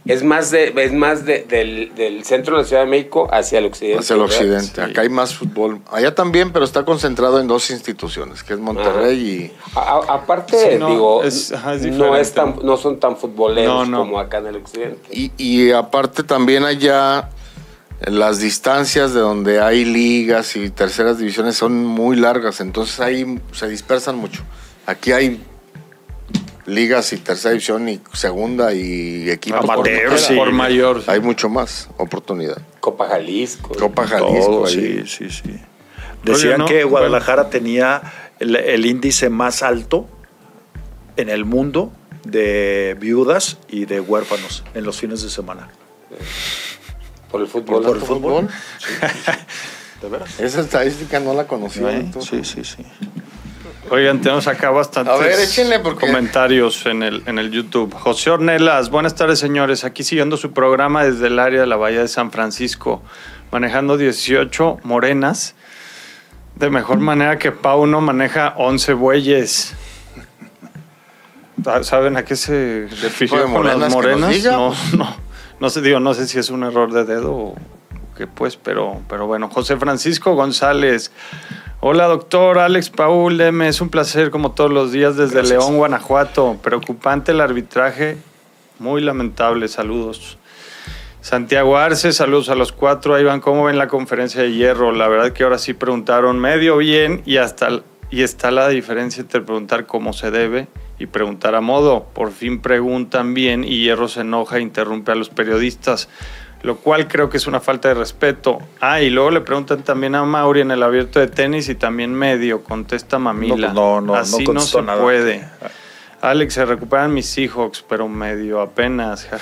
Es más, de, es más de- del, del centro de la Ciudad de México hacia el occidente. hacia el ¿verdad? occidente. Acá hay más fútbol. Allá también, pero está concentrado en dos instituciones, que es Monterrey y... A- aparte, Sí, no, digo, es- ajá, es no, es tan, no son tan futboleros No, no. como acá en el occidente. Y, y aparte también allá las distancias de donde hay ligas y terceras divisiones son muy largas, entonces ahí se dispersan mucho. Aquí hay ligas y tercera división y segunda y equipos por Amateur, sí. Por mayor. sí. Hay mucho más oportunidad. Copa Jalisco. Copa Jalisco Todo, sí, sí, sí. Decían no, que bueno. Guadalajara tenía el, el índice más alto en el mundo de viudas y de huérfanos en los fines de semana. Por el fútbol. Por el fútbol. ¿De veras? Esa estadística no la conocía. ¿Eh? Sí, sí, sí. Oigan, tenemos acá bastantes A ver, échenle, porque- comentarios en el, en el YouTube. José Ornelas, buenas tardes señores. Aquí siguiendo su programa desde el área de la Bahía de San Francisco, manejando 18 morenas. De mejor manera que Pauno maneja 11 bueyes. ¿Saben a qué se refirió de con las morenas? No, no, no sé, digo, no sé si es un error de dedo o qué pues, pero, pero bueno. José Francisco González. Hola, doctor Alex Paul Deme. Es un placer, como todos los días, desde Gracias. León, Guanajuato. Preocupante el arbitraje. Muy lamentable. Saludos. Santiago Arce, saludos a los cuatro. Ahí van, ¿cómo ven la conferencia de hierro? La verdad que ahora sí preguntaron medio bien y hasta y está la diferencia entre preguntar cómo se debe y preguntar a modo. Por fin preguntan bien y Hierro se enoja e interrumpe a los periodistas, lo cual creo que es una falta de respeto. Ah, y luego le preguntan también a Mauri en el abierto de tenis y también medio, contesta Mamila. No, no, no, Así no se nada. puede. Alex, se recuperan mis Seahawks, pero medio apenas.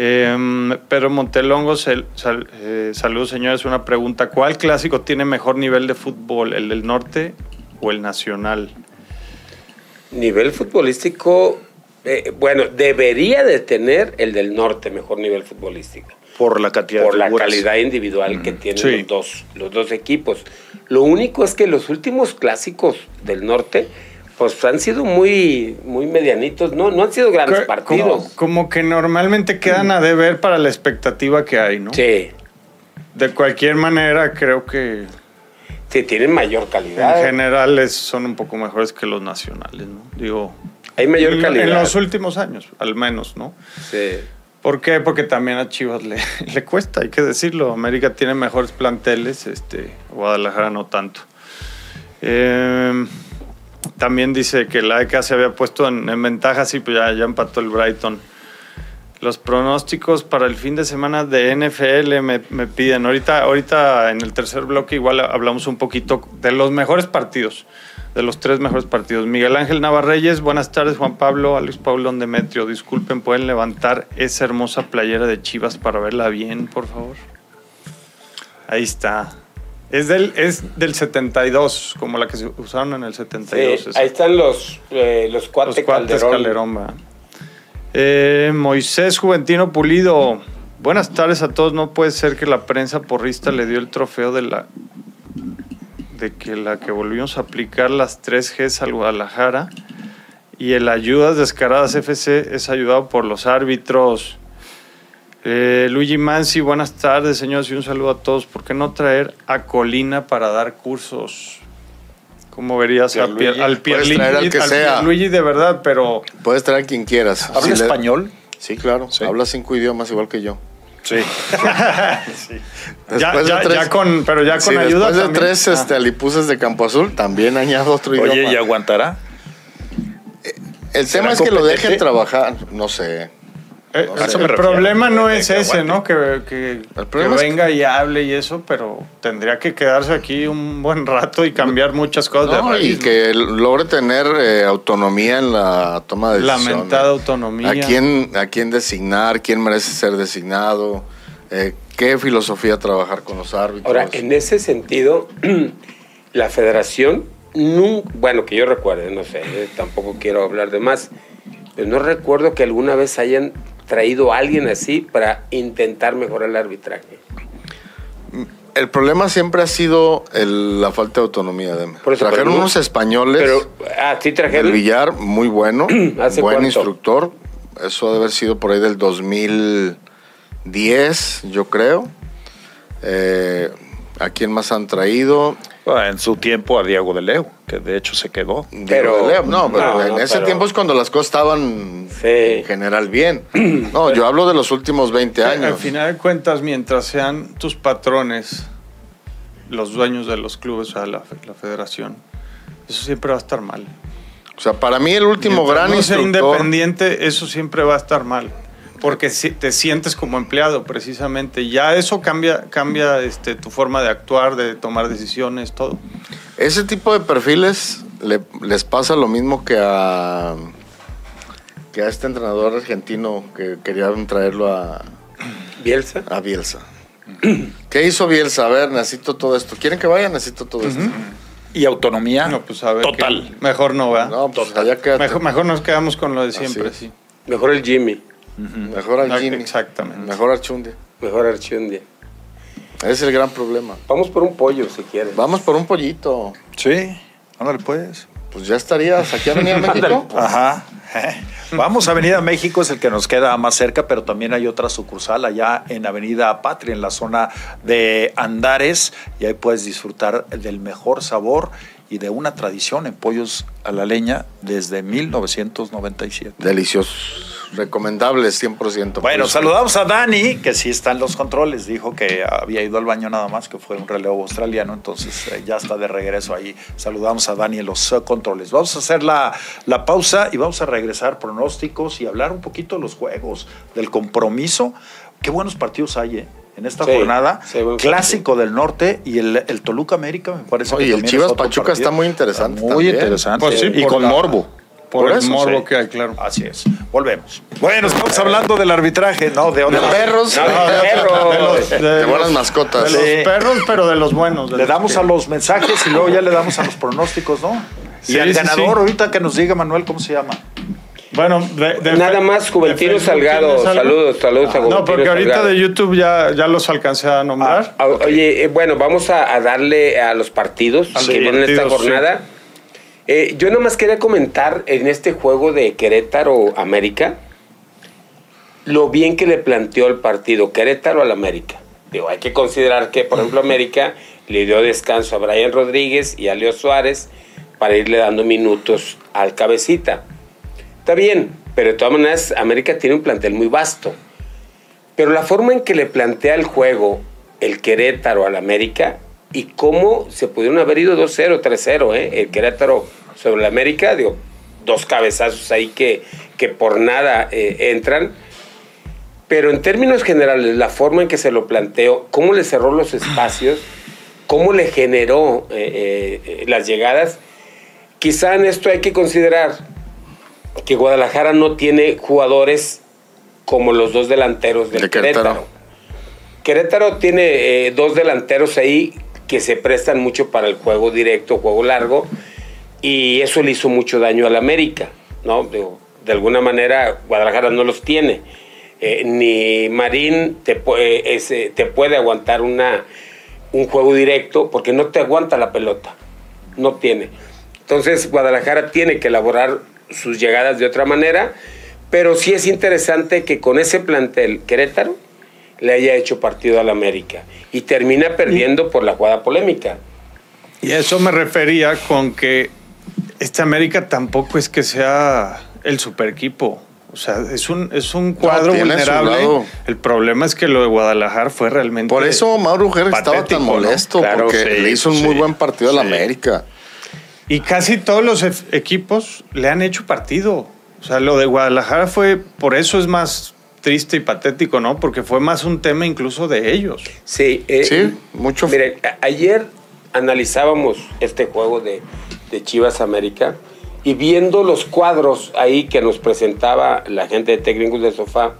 Em, pero Montelongo, sal- sal- eh, saludos señores, una pregunta. ¿Cuál clásico tiene mejor nivel de fútbol, el del norte o el nacional? Nivel futbolístico, eh, bueno, debería de tener el del norte mejor nivel futbolístico. Por la cantidad por de la figuras. calidad individual que tienen Sí. los, dos, los dos equipos. Lo único es que los últimos clásicos del norte, pues han sido muy, muy medianitos, no, no han sido grandes partidos. Como, como que normalmente quedan a deber para la expectativa que hay, ¿no? Sí, De cualquier manera, creo que sí, tienen mayor en calidad. general es- son un poco mejores que los nacionales, ¿no? Digo, Hay mayor en, calidad. en los últimos años, al menos, ¿no? Sí. ¿Por qué? Porque también a Chivas le, le cuesta, hay que decirlo. América tiene mejores planteles, este, Guadalajara no tanto. Eh, también dice que la ECA se había puesto en, en ventaja, sí, pues ya, ya empató el Brighton. Los pronósticos para el fin de semana de NFL me, me piden. Ahorita, ahorita en el tercer bloque igual hablamos un poquito de los mejores partidos, de los tres mejores partidos. Miguel Ángel Navarreyes, buenas tardes Juan Pablo, Alex Pablo Demetrio. Disculpen, ¿pueden levantar esa hermosa playera de Chivas para verla bien, por favor? Ahí está. Es del, es del 72, como la que se usaron en el 72. Sí, ahí están los, eh, los cuates, Los cuates Calderón. Calderón, va. Eh, Moisés Juventino Pulido. Buenas tardes a todos. No puede ser que la prensa porrista le dio el trofeo de la de que la que volvimos a aplicar las 3 Gs al Guadalajara y el ayudas descaradas FC es ayudado por los árbitros. Eh, Luigi Mansi, buenas tardes, señores, y un saludo a todos. ¿Por qué no traer a Colina para dar cursos? ¿Cómo verías a Pierluigi. Pier- al Puedes traer al que sea. Luigi de verdad, pero Puedes traer a quien quieras. ¿Habla Si le- español? Sí, claro. Sí. Habla cinco idiomas igual que yo. Sí. ya, Después de ya- tres- ya con, pero ya con Sí, ayuda después de también. tres Ah. este, alipuses de Campo Azul, también añado otro idioma. Oye, ¿y aguantará? el ¿Será tema es que lo dejen trabajar, no sé. Eh, el problema no es que ese. ¿no? Que, que- El que problema es que- venga y hable y eso, pero tendría que quedarse aquí un buen rato y cambiar muchas cosas No, de y raíz, ¿no? que logre tener eh, autonomía en la toma de decisiones. Lamentada autonomía. ¿A quién, ¿A quién designar? ¿Quién merece ser designado? Eh, ¿Qué filosofía trabajar con los árbitros? Ahora, en ese sentido, la federación, nun- bueno, que yo recuerde, no sé, eh, tampoco quiero hablar de más, pero no recuerdo que alguna vez hayan traído a alguien así para intentar mejorar el arbitraje. El problema siempre ha sido el- la falta de autonomía. De Por eso, Trajeron unos españoles Pero, ah, sí trajeron. Villar, muy bueno, ¿Hace buen cuánto? instructor. Eso debe haber sido por ahí del 2010, yo creo. Eh, ¿A quién más han traído? En su tiempo a Diego de Leo, que de hecho se quedó. Pero- Diego de Leo. no, pero no, en no, ese pero- tiempo es cuando las cosas estaban Sí. en general bien. No, yo hablo de los últimos 20 Al años. final de cuentas, mientras sean tus patrones los dueños de los clubes, o sea, la, la federación, eso siempre va a estar mal. O sea, para mí el último Mientras gran no sea instructor... independiente, eso siempre va a estar mal. Porque si te sientes como empleado, precisamente. Ya eso cambia, cambia este, tu forma de actuar, de tomar decisiones, todo. Ese tipo de perfiles le- les pasa lo mismo que a que a este entrenador argentino que querían traerlo a, Bielsa. a Bielsa. ¿Qué hizo Bielsa? A ver, necesito todo esto. ¿Quieren que vaya? Necesito todo esto. Y autonomía No, pues a ver. total. mejor no va. No, pues allá mejor, mejor nos quedamos con lo de siempre, Así sí. Mejor el Jimmy. Mejor al Ah, Jimmy. exactamente. Mejor al Chundia. Mejor Archundia. Ese es el gran problema. Vamos por un pollo, si quieres. Vamos por un pollito. Sí, ándale pues. Pues ya estarías aquí a venir a México. Ajá. Vamos a Avenida México, es el que nos queda más cerca, pero también hay otra sucursal allá en Avenida Patria, en la zona de Andares, y ahí puedes disfrutar del mejor sabor y de una tradición en pollos a la leña desde 1997. Deliciosos. Recomendables 100%. Bueno, Pues, saludamos a Dani, que sí está en los controles. Dijo que había ido al baño nada más, que fue un relevo australiano, entonces eh, ya está de regreso ahí. Saludamos a Dani en los eh, controles. Vamos a hacer la, la pausa y vamos a regresar pronósticos y hablar un poquito de los juegos, del compromiso. Qué buenos partidos hay, ¿eh? En esta Sí, jornada, sí, clásico del norte y el, el Toluca América, me parece Oye, que el también Chivas Pachuca partido. está muy interesante Muy también. interesante. Pues sí, y con la- morbo. Por, Por el eso, morbo sí. que hay, claro. Así es. Volvemos. Bueno, estamos hablando del arbitraje, no de De otra. perros. No, de perros. De los- de De buenas los- mascotas. De los Sí. perros, pero de los buenos. de Le los damos que- a los mensajes y luego ya le damos a los pronósticos, ¿no? Y Sí, al sí, ganador, sí. ahorita que nos diga Manuel, ¿cómo se llama? Bueno, de- de Nada más, Juventino Salgado. Saludos, saludos a Juventino No, porque ahorita Salgado. de YouTube ya, ya los alcancé a nombrar. Ah, Oye, eh, bueno, vamos a, a darle a los partidos A los que vienen esta jornada. Eh, yo nomás quería comentar en este juego de Querétaro América lo bien que le planteó el partido Querétaro al América. Digo, hay que considerar que, por ejemplo, América le dio descanso a Brian Rodríguez y a Leo Suárez para irle dando minutos al cabecita. Está bien, pero de todas maneras América tiene un plantel muy vasto. Pero la forma en que le plantea el juego el Querétaro al América y cómo se pudieron haber ido 2-0, 3-0, ¿eh? el Querétaro sobre el América, digo, dos cabezazos ahí que, que por nada eh, entran. Pero en términos generales, la forma en que se lo planteó, cómo le cerró los espacios, cómo le generó eh, eh, las llegadas, quizá en esto hay que considerar que Guadalajara no tiene jugadores como los dos delanteros del De Querétaro. Querétaro. Querétaro tiene dos delanteros ahí que se prestan mucho para el juego directo, juego largo, y eso le hizo mucho daño al América, ¿no? Digo, de alguna manera Guadalajara no los tiene. Eh, ni Marín te, eh, ese- te puede aguantar una, un juego directo porque no te aguanta la pelota, no tiene. Entonces Guadalajara tiene que elaborar sus llegadas de otra manera, pero sí es interesante que con ese plantel Querétaro le haya hecho partido al América y termina perdiendo por la jugada polémica. Y a eso me refería con que este América tampoco es que sea el super equipo. O sea, es un, es un cuadro vulnerable. El problema es que lo de Guadalajara fue realmente. Por eso Mauro Ujer estaba tan ¿no? molesto, Claro, porque sí, le hizo un sí, muy buen partido al sí. América. Y casi todos los equipos le han hecho partido. O sea, lo de Guadalajara fue, por eso es más triste y patético, ¿no? Porque fue más un tema incluso de ellos. Sí, eh, Sí, mucho. Miren, a- ayer analizábamos este juego de, de Chivas América y viendo los cuadros ahí que nos presentaba la gente de técnicos de sofá,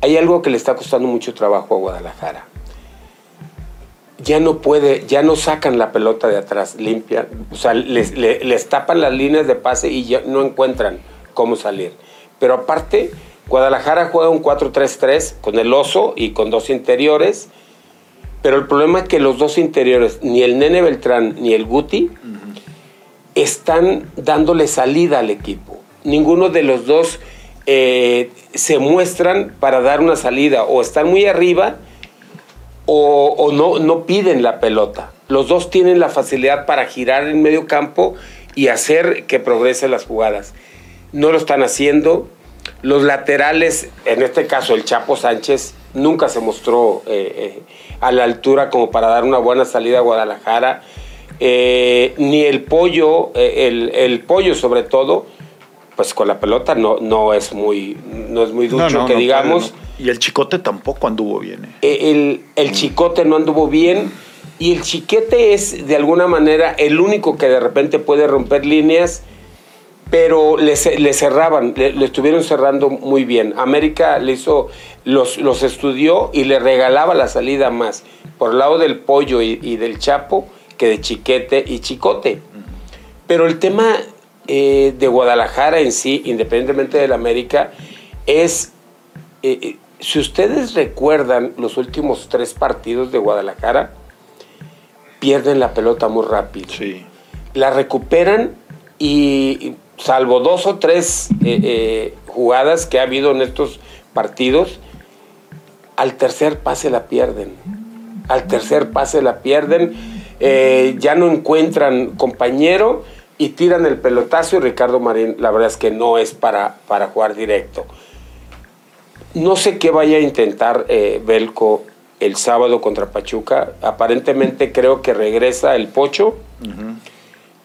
hay algo que le está costando mucho trabajo a Guadalajara. Ya no puede, ya no sacan la pelota de atrás limpia, o sea, les, le- les tapan las líneas de pase y ya no encuentran cómo salir. Pero aparte, Guadalajara juega un 4-3-3 con el oso y con dos interiores. Pero el problema es que los dos interiores, ni el Nene Beltrán ni el Guti, están dándole salida al equipo. Ninguno de los dos eh, se muestran para dar una salida. O están muy arriba o, no, no piden la pelota. Los dos tienen la facilidad para girar en medio campo y hacer que progresen las jugadas. No lo están haciendo. Los laterales, en este caso el Chapo Sánchez, nunca se mostró eh, eh, a la altura como para dar una buena salida a Guadalajara. Eh, ni el pollo, eh, el, el pollo sobre todo, pues con la pelota no, no es muy, no es muy ducho no, que no digamos. Y el chicote tampoco anduvo bien. ¿eh? El, el chicote no anduvo bien y el chiquete es de alguna manera el único que de repente puede romper líneas, pero le, le cerraban, le, le estuvieron cerrando muy bien. América le hizo, los, los estudió y le regalaba la salida más por el lado del pollo y, y del chapo que de chiquete y chicote. Pero el tema eh, de Guadalajara en sí, independientemente del América, es, eh, eh, si ustedes recuerdan los últimos tres partidos de Guadalajara, pierden la pelota muy rápido. Sí. La recuperan y salvo dos o tres eh, jugadas que ha habido en estos partidos, al tercer pase la pierden. Al tercer pase la pierden, eh, ya no encuentran compañero y tiran el pelotazo y Ricardo Marín, la verdad es que no es para, para jugar directo. No sé qué vaya a intentar eh, Belco el sábado contra Pachuca. Aparentemente creo que regresa el Pocho.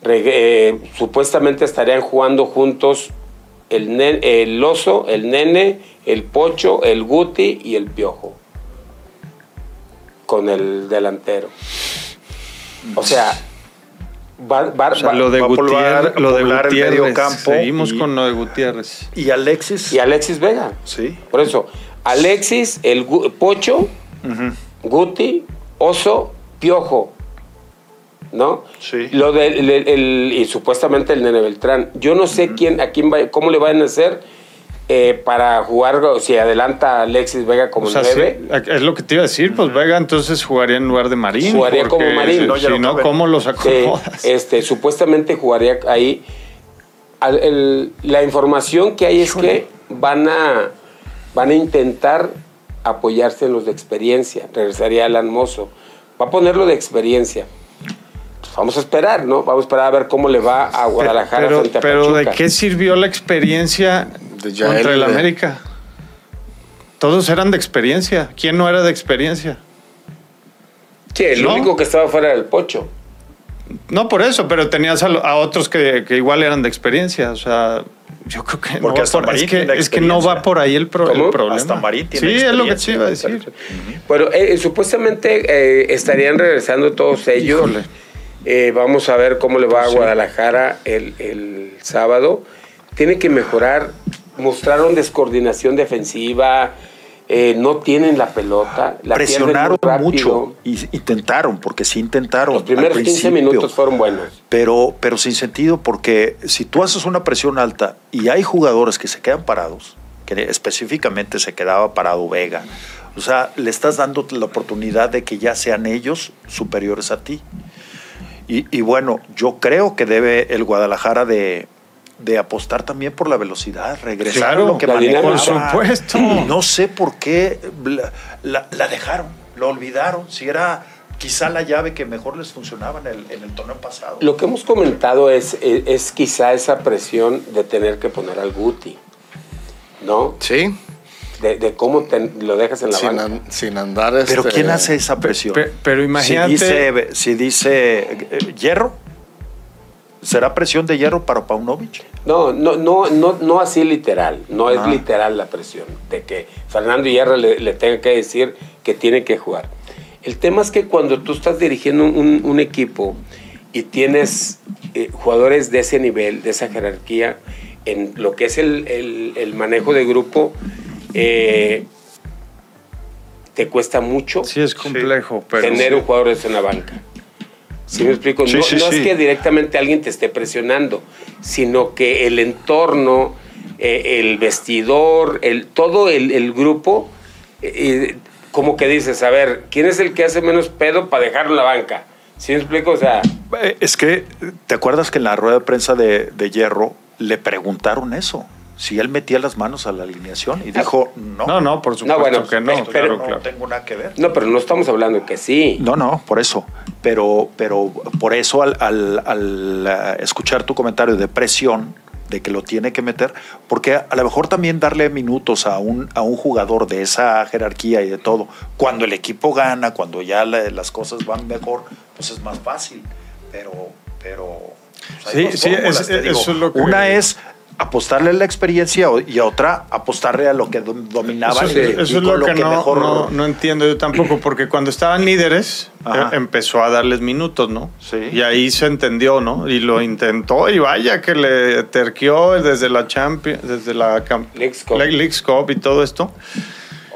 Eh, supuestamente estarían jugando juntos el, nen- el oso, el nene, el pocho, el guti y el piojo. Con el delantero. O sea, va, va- O sea, va- lo de va a poblar- Gutiérrez. Lo de poblar el Gutiérrez. mediocampo Seguimos y- con lo de Gutiérrez. Y Alexis. y Alexis Vega. Sí. Por eso, Alexis, el pocho, Guti, oso, piojo. ¿No? Sí. Lo el- el- y supuestamente el Nene Beltrán. Yo no sé quién, a quién va, cómo le van a hacer eh, para jugar, si adelanta a Alexis Vega como O sea, sí, es lo que te iba a decir. Pues Vega entonces jugaría en lugar de Marín. Jugaría como Marín. Si no, ya no. ¿cómo los Sí, acomodas? este, supuestamente jugaría ahí. Al- el- la información que hay es que van a, van a intentar apoyarse en los de experiencia. Regresaría Alan Mozo. Va a ponerlo de experiencia. Pues vamos a esperar, ¿no? Vamos a esperar a ver cómo le va a Guadalajara pero, frente a pero ¿de qué sirvió la experiencia De Yael, contra el de- América? Todos eran de experiencia. ¿Quién no era de experiencia? Sí, el ¿No? único que estaba fuera era el Pocho. No por eso, pero tenías a, otros que, que igual eran de experiencia. O sea, yo creo que, no Porque hasta por, es, que, tiene es que no va por ahí el, pro- el problema. Hasta Marín tiene Sí, es lo que te iba a decir. Bueno, eh, supuestamente eh, estarían regresando todos ellos. Híjole. Eh, vamos a ver cómo le va a. Guadalajara el, el sábado. Tiene que mejorar. Mostraron descoordinación defensiva. eh, no tienen la pelota. La Presionaron mucho. Y intentaron, porque sí intentaron. Los primeros al 15 principio. minutos fueron buenos. Pero, pero sin sentido, porque si tú haces una presión alta y hay jugadores que se quedan parados, que específicamente se quedaba parado Vega, o sea, le estás dando la oportunidad de que ya sean ellos superiores a ti. Y, y bueno, yo creo que debe el Guadalajara de, de apostar también por la velocidad, regresar Claro, a lo que manejaba. Por supuesto. No sé por qué la, la- la dejaron, la olvidaron. Si era quizá la llave que mejor les funcionaba en el, en el torneo pasado. Lo que hemos comentado es, es, es quizá esa presión de tener que poner al Guti. ¿No? Sí, De, de cómo te- lo dejas en la sin, banca. an- sin andar. Pero este, ¿quién hace esa presión? Pe- pero imagínate- Si dice, si dice eh, hierro, ¿Será presión de hierro para Paunovic? No, no, no, no, no así literal. No es Ah. literal la presión de que Fernando Hierro le, le tenga que decir que tiene que jugar. El tema es que cuando tú estás dirigiendo un, un equipo y tienes eh, jugadores de ese nivel, de esa jerarquía, en lo que es el, el- el manejo de grupo, eh, te cuesta mucho Sí, es complejo, pero. tener un jugador en la banca. ¿Sí me explico? Sí, no sí, no sí. es que directamente alguien te esté presionando, sino que el entorno, eh, el vestidor, el, todo el, el grupo, eh, eh, como que dices, a ver, ¿quién es el que hace menos pedo para dejarlo en la banca? ¿Sí me explico? O sea, Eh, Es que, ¿te acuerdas que en la rueda de prensa de, de Hierro le preguntaron eso? Si él metía las manos a la alineación y dijo, no. No, no, por supuesto bueno, que no. pero- claro, no claro. tengo nada que ver. no, pero no estamos hablando que sí. No, no, por eso. Pero, pero por eso al, al- al, eh, escuchar tu comentario de presión, de que lo tiene que meter, porque a, lo mejor también darle minutos a un, a un jugador de esa jerarquía y de todo, cuando el equipo gana, cuando ya la- las cosas van mejor, pues es más fácil. Pero, pero pues Sí, sí, es- digo. eso es lo que- Una es apostarle a la experiencia y otra apostarle a lo que dom- dominaban Eso, y- es- y eso es lo que, no, mejor no, no entiendo yo tampoco, porque cuando estaban líderes Ajá. eh, empezó a darles minutos, ¿no? Sí. Y ahí se entendió, ¿no? Y lo intentó y vaya que le terqueó desde la Champions, desde la Leagues Cup. la Leagues Cup y todo esto.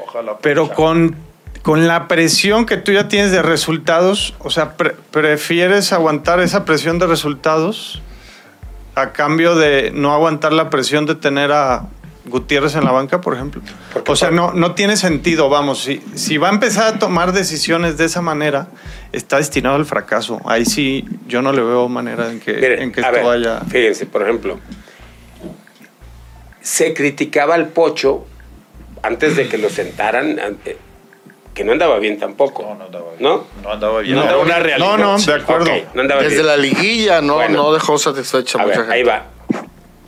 Ojalá Pero con, con la presión que tú ya tienes de resultados, o sea, pre- prefieres aguantar esa presión de resultados a cambio de no aguantar la presión de tener a Gutiérrez en la banca, por ejemplo. Porque O sea, no, no tiene sentido, vamos, si, si va a empezar a tomar decisiones de esa manera, está destinado al fracaso. Ahí sí, yo no le veo manera en que, Miren, en que esto ver, vaya... Fíjense, por ejemplo, se criticaba al Pocho antes de que lo sentaran, ante- que no andaba bien tampoco. No, no andaba bien. ¿No? No andaba bien. No, una no, realidad. no, de acuerdo. No andaba Desde bien. la liguilla no, Bueno. no dejó satisfecha a mucha ver, gente. ahí va.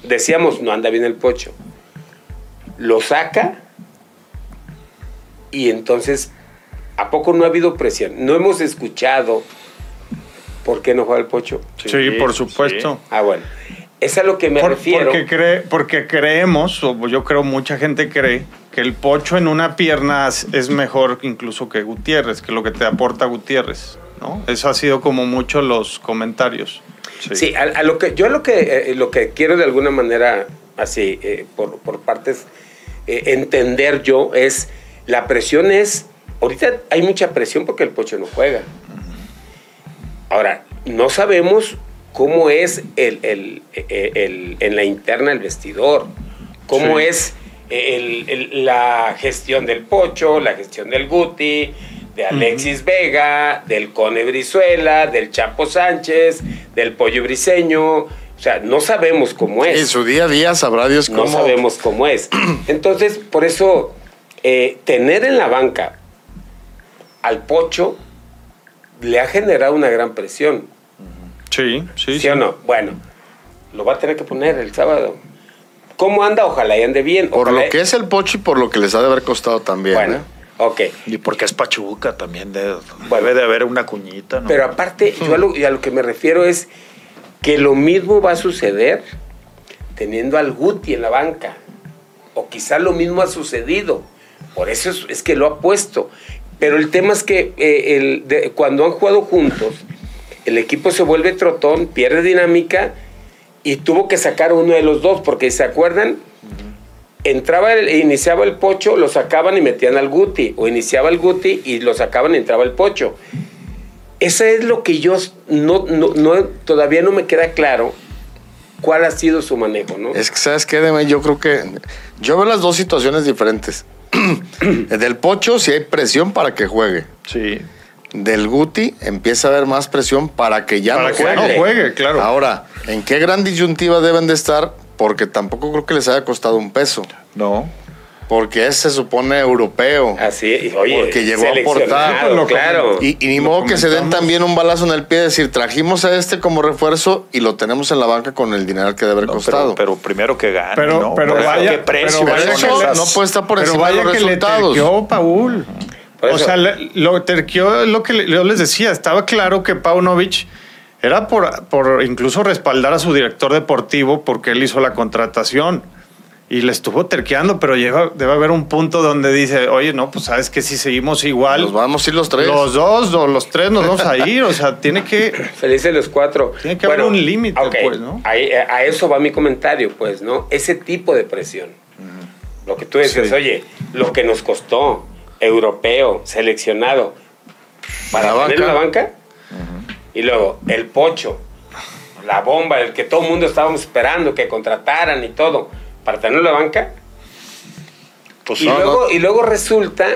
Decíamos, no anda bien el Pocho. Lo saca y entonces, ¿a poco no ha habido presión? No hemos escuchado por qué no juega el Pocho. Sí, por supuesto. Ah, bueno. Es a lo que me Por- refiero. Porque, cree, porque creemos, o yo creo mucha gente cree, que el pocho en una pierna es- mejor incluso que Gutiérrez, que lo que te aporta Gutiérrez. ¿no? Eso ha sido como mucho los comentarios. Sí, a, a lo que yo lo que eh, lo que quiero de alguna manera así eh, por, por partes eh, entender yo es la presión es ahorita hay mucha presión porque el Pocho no juega. Ahora no sabemos cómo es el, el- el- en la interna el vestidor, cómo Sí. es la gestión del Pocho, la gestión del Guti, de Alexis Vega, del Cone Brizuela, del Chapo Sánchez, del Pollo Briseño. O sea, no sabemos cómo es. En su día a día sabrá Dios no cómo. sabemos cómo es. Entonces, por eso, eh, tener en la banca al Pocho le ha generado una gran presión. Sí, sí, ¿Sí, o no? Bueno, lo va a tener que poner el sábado. ¿Cómo anda? Ojalá y ande bien. Por Ojalá- lo que es el Pocho y por lo que les ha de haber costado también. Bueno, ¿eh? ok. Y porque es Pachuca también de- Bueno. debe de haber una cuñita, ¿no? Pero aparte, yo a lo, y a lo que me refiero es que lo mismo va a suceder teniendo al Guti en la banca. O quizá lo mismo ha sucedido. Por eso es, es que lo ha puesto. Pero el tema es que eh, el- de- cuando han jugado juntos, el equipo se vuelve trotón, pierde dinámica y tuvo que sacar uno de los dos, porque ¿se acuerdan? Entraba, el- iniciaba el pocho, lo sacaban y metían al Guti, o iniciaba el Guti y lo sacaban y entraba el pocho. Eso es lo que yo no, no, no- todavía no me queda claro cuál ha sido su manejo, ¿no? Es que, ¿sabes qué? Deme? Yo creo que. Yo veo las dos situaciones diferentes. Del Pocho, si hay presión para que juegue. Sí. Del Guti, empieza a haber más presión para que ya Para no que juegue. no juegue, claro. Ahora, ¿en qué gran disyuntiva deben de estar? Porque tampoco creo que les haya costado un peso. No. Porque ese se supone europeo. Así, oye, Porque llegó a aportar. Lo claro. Y, y ni Lo modo que se den también un balazo en el pie, decir, trajimos a este como refuerzo y lo tenemos en la banca con el dinero que debe haber No, costado. pero, pero primero que gane, Pero- ¿no? pero vaya- ¿qué precio pero que esas? no puede estar por Pero encima de vaya los que le resultados. Paul. Por O eso. sea, lo terqueó lo que yo les decía. Estaba claro que Paunovic era por, por incluso respaldar a su director deportivo porque él hizo la contratación. Y le estuvo terqueando, pero lleva, debe haber un punto donde dice, oye, no, pues sabes que si seguimos igual, Nos vamos a ir los tres. los dos o los tres nos vamos a ir. O sea, tiene que... Felices los cuatro. Tiene que haber un límite, ok, pues, ¿no? ahí- a, eso va mi comentario, pues, ¿no? Ese tipo de presión. Lo que tú dices, Sí. oye, lo que nos costó, europeo, seleccionado, para La tener banca. la banca. Y luego, el pocho, la bomba, el que todo el mundo estábamos esperando que contrataran y todo, para tener la banca. Pues y, no, luego, no. y luego resulta,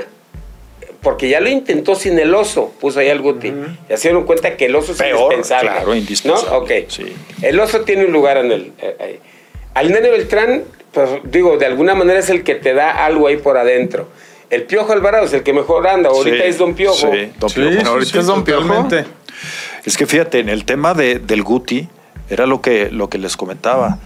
porque ya lo intentó sin el oso, puso ahí al Guti. Ya se dieron cuenta que el oso es Peor, indispensable. claro, indispensable, ¿No? Ok. sí. El oso tiene un lugar en el. eh, ahí. Al nene Beltrán, pues digo, de alguna manera es el que te da algo ahí por adentro. El Piojo Alvarado es el que mejor anda. Ahorita Sí, es Don Piojo. sí, Don Sí, Piojo. sí, Ahorita sí, es Don Piojo. totalmente. Es que fíjate, en el tema de, del Guti, era lo que, lo que les comentaba.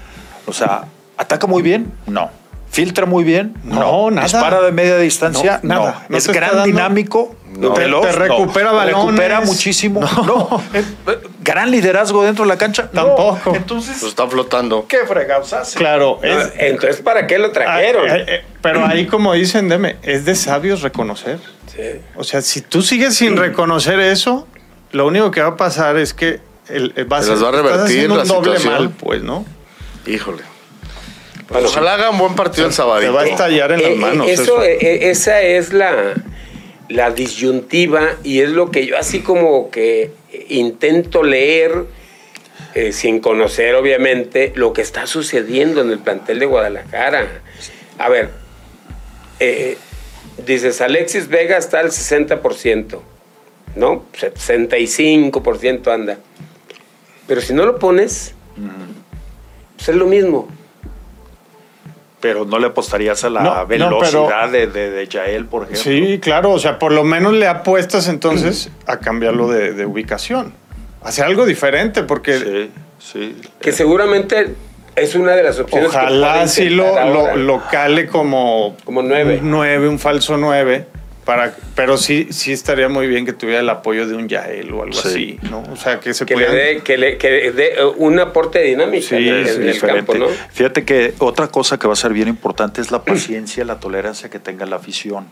O sea, ¿ataca muy bien? No. ¿Filtra muy bien? No, nada. ¿Dispara de media distancia? No, No. nada. No ¿Es gran dinámico? No. Te- ¿Veloz? te recupera No. balones. ¿Recupera muchísimo? No. Eh, eh, ¿Gran liderazgo dentro de la cancha? No. Tampoco. Entonces, Pues está flotando. ¿qué fregados hace? Claro, No, es, Entonces, ¿para qué lo trajeron? Ah, eh, eh, pero ahí, como dicen, Deme, es de sabios reconocer. Sí. O sea, si tú sigues sin reconocer eso, lo único que va a pasar es que el, el- va a Se ser- les va a estás revertir haciendo la un doble situación. mal, pues, ¿no? Híjole. Bueno, Ojalá haga un buen partido el Te sabadito. va a estallar en Eh, las eh, manos. eso, eso. eh, esa es la, la disyuntiva y es lo que yo así como que intento leer, eh, sin conocer obviamente, lo que está sucediendo en el plantel de Guadalajara. A ver, eh, dices, Alexis Vega está al 60%, ¿no? 65% anda. Pero si no lo pones, pues es lo mismo. Pero no le apostarías a la No, no, velocidad de, de, de Yael, por ejemplo. Sí, claro, o sea, por lo menos le apuestas entonces a cambiarlo de, de ubicación. Hacer algo diferente, porque Sí, sí. Que seguramente es una de las opciones. que ojalá puede sí lo, lo, lo cale como, Como nueve. un nueve, un falso nueve. Para, pero sí, sí estaría muy bien que tuviera el apoyo de un Yael o algo Sí. así, ¿no? O sea, que se que le pudieran- dé que le, que le dé, eh, un aporte de dinámica Sí, en, el- sí, en el diferente. campo, ¿no? Fíjate que otra cosa que va a ser bien importante es la paciencia, la tolerancia que tenga la afición.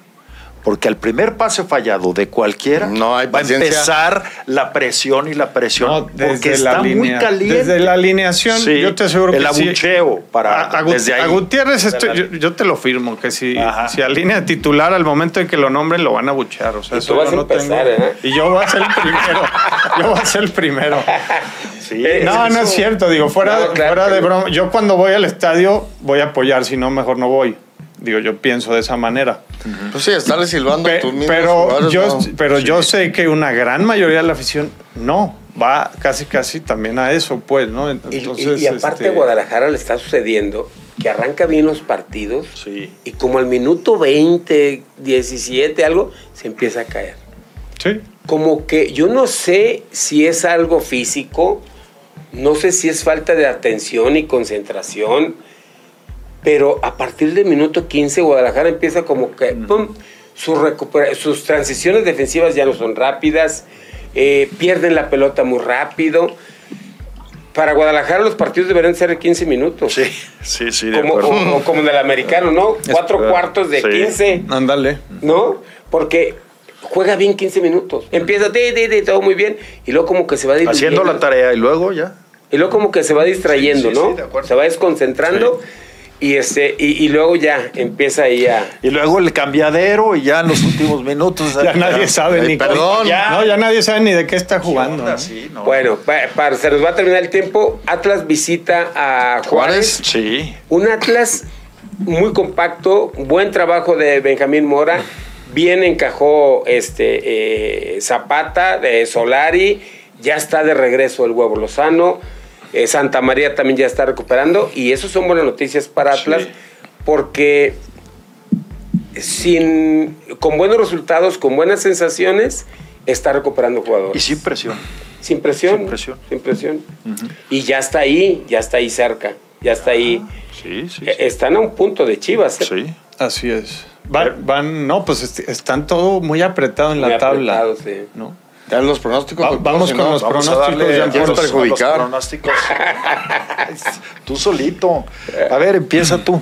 Porque al primer pase fallado de cualquiera No hay va a paciencia. empezar la presión y la presión. No, porque desde está la muy caliente. Desde la alineación, Sí, yo te aseguro el que sí. abucheo para a, desde ahí. a Gutiérrez, estoy- yo, te lo firmo, que si, Ajá. si alinea titular al momento en que lo nombren, lo van a buchear. O sea, Y tú vas yo a no empezar, tengo- ¿eh? Y yo voy a ser el primero. yo voy a ser el primero. Sí, Eh, No, no es cierto. Digo, fuera, No, claro fuera de broma. Yo cuando voy al estadio voy a apoyar, si no, mejor no voy. Digo, yo pienso de esa manera. Pues sí, estarle silbando a Pe- tus mismos pero jugadores, yo, no. pero yo sé que una gran mayoría de la afición no va casi casi también a eso, pues, ¿no? Y, y- Entonces, y aparte este, a Guadalajara le está sucediendo que arranca bien los partidos Sí. y como al minuto 20, 17, algo, se empieza a caer. Sí. Como que yo no sé si es algo físico, no sé si es falta de atención y concentración, pero a partir del minuto 15 Guadalajara empieza como que pum, su recupera- sus transiciones defensivas ya no son rápidas, eh, pierden la pelota muy rápido. Para Guadalajara los partidos deberían ser de 15 minutos. Sí, sí, sí, de Como, acuerdo. o, o como en el americano, ¿no? Cuatro verdad. cuartos de Sí. 15. Ándale. ¿no? Porque juega bien 15 minutos. Empieza, de, de, de, todo muy bien. Y luego como que se va diluyendo. Haciendo la tarea y luego ya. Y luego como que se va distrayendo, Sí, sí, ¿no? sí, de acuerdo. se va desconcentrando. Y, este, y, y luego ya empieza ahí a... Y luego el cambiadero y ya en los últimos minutos. Ya nadie sabe Ay, ni perdón. Ya, no, ya nadie sabe ni de qué está jugando. ¿no? Sí, ¿no? Bueno, pa- para, se nos va a terminar el tiempo. Atlas visita a Juárez. Juárez. Sí. Un Atlas muy compacto, buen trabajo de Benjamín Mora, bien encajó este eh, Zapata, de Solari, ya está de regreso el huevo Lozano, eh, Santa María también ya está recuperando y eso son buenas noticias para Atlas Sí. porque sin, con buenos resultados, con buenas sensaciones, está recuperando Y jugadores. sin presión. Sin presión. Sin presión. Sin presión. Y ya está ahí, ya está ahí cerca, ya está ahí. Sí, sí. Eh, Están a un punto de Chivas. ¿eh? Sí. Así es. Van, van- no, pues est- están todo muy apretado en la Muy tabla. apretado, sí. ¿no? Ya los pronósticos. Va- doctor, vamos si con no, los Vamos a pronósticos darle ya a ¿Quieres los- a los perjudicar? pronósticos. tú solito. A ver, empieza tú.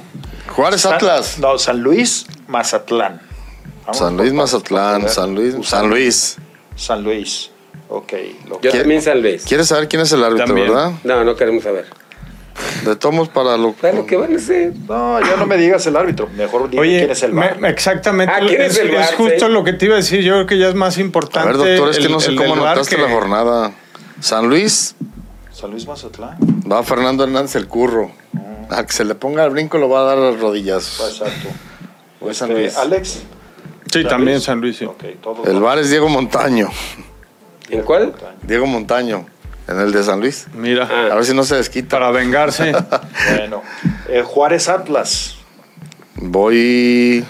Juárez Atlas. No, San Luis, Mazatlán. Vamos San por Luis Mazatlán. San. Luis. San Luis. San Luis. Ok. lo- Yo ¿Quiere- también San Luis. ¿Quieres saber quién es el árbitro, También. verdad? No, no queremos saber. De tomos para lo Claro, ¿qué van a hacer? No, ya no me digas el árbitro. Mejor dime Oye, quién es el me- VAR. exactamente. Ah, ¿quién es es, el VAR, es justo sí? lo que te iba a decir. Yo creo que ya es más A importante. ver, doctor, es que el- no sé el cómo anotaste que- la jornada. San Luis San Luis Mazatlán. va Fernando Hernández el curro. Al que se le ponga el brinco lo va a dar a rodillas. Exacto. Voy San Este, Luis. Alex. Sí, también San Luis, sí. El bar es Diego Montaño. ¿En cuál? Diego Montaño. En el de San Luis. Mira. A ver si no se desquita. para vengarse. Bueno. Eh, Juárez Atlas. Voy.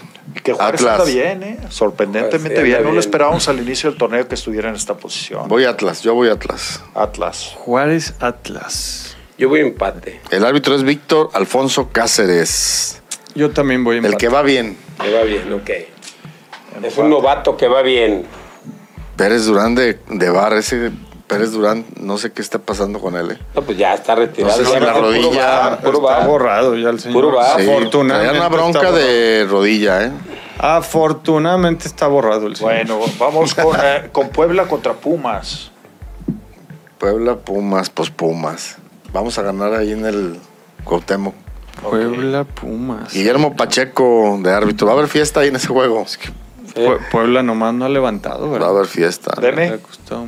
Que Juárez Atlas. anda bien, ¿eh? Sorprendentemente Juárez, sí, bien. No lo esperábamos al inicio del torneo que estuviera en esta posición. Voy Atlas. Yo voy Atlas. Atlas. Juárez Atlas. Yo voy empate. El árbitro es Víctor Alfonso Cáceres. Yo también voy en El que va bien. Me va bien, ok. Es un novato que va bien. Pérez Durán de, de bar. Ese Pérez Durán, no sé qué está pasando con él. ¿eh? No, pues ya está retirado. No sé si Ya la va a ser puro rodilla- bar, puro Está borrado ya el señor. Puro bar. Sí, Afortunadamente. una bronca de rodilla, ¿eh? Afortunadamente está borrado el señor. Bueno, vamos con, eh, con Puebla contra Pumas. Puebla, Pumas, pues Pumas. Vamos a ganar ahí en el Cuauhtémoc. Puebla Pumas. Guillermo Pacheco de árbitro. Va a haber fiesta ahí en ese juego. Sí. Pue- Puebla nomás no ha levantado, Va a ¿verdad? haber fiesta. Deme. Ha.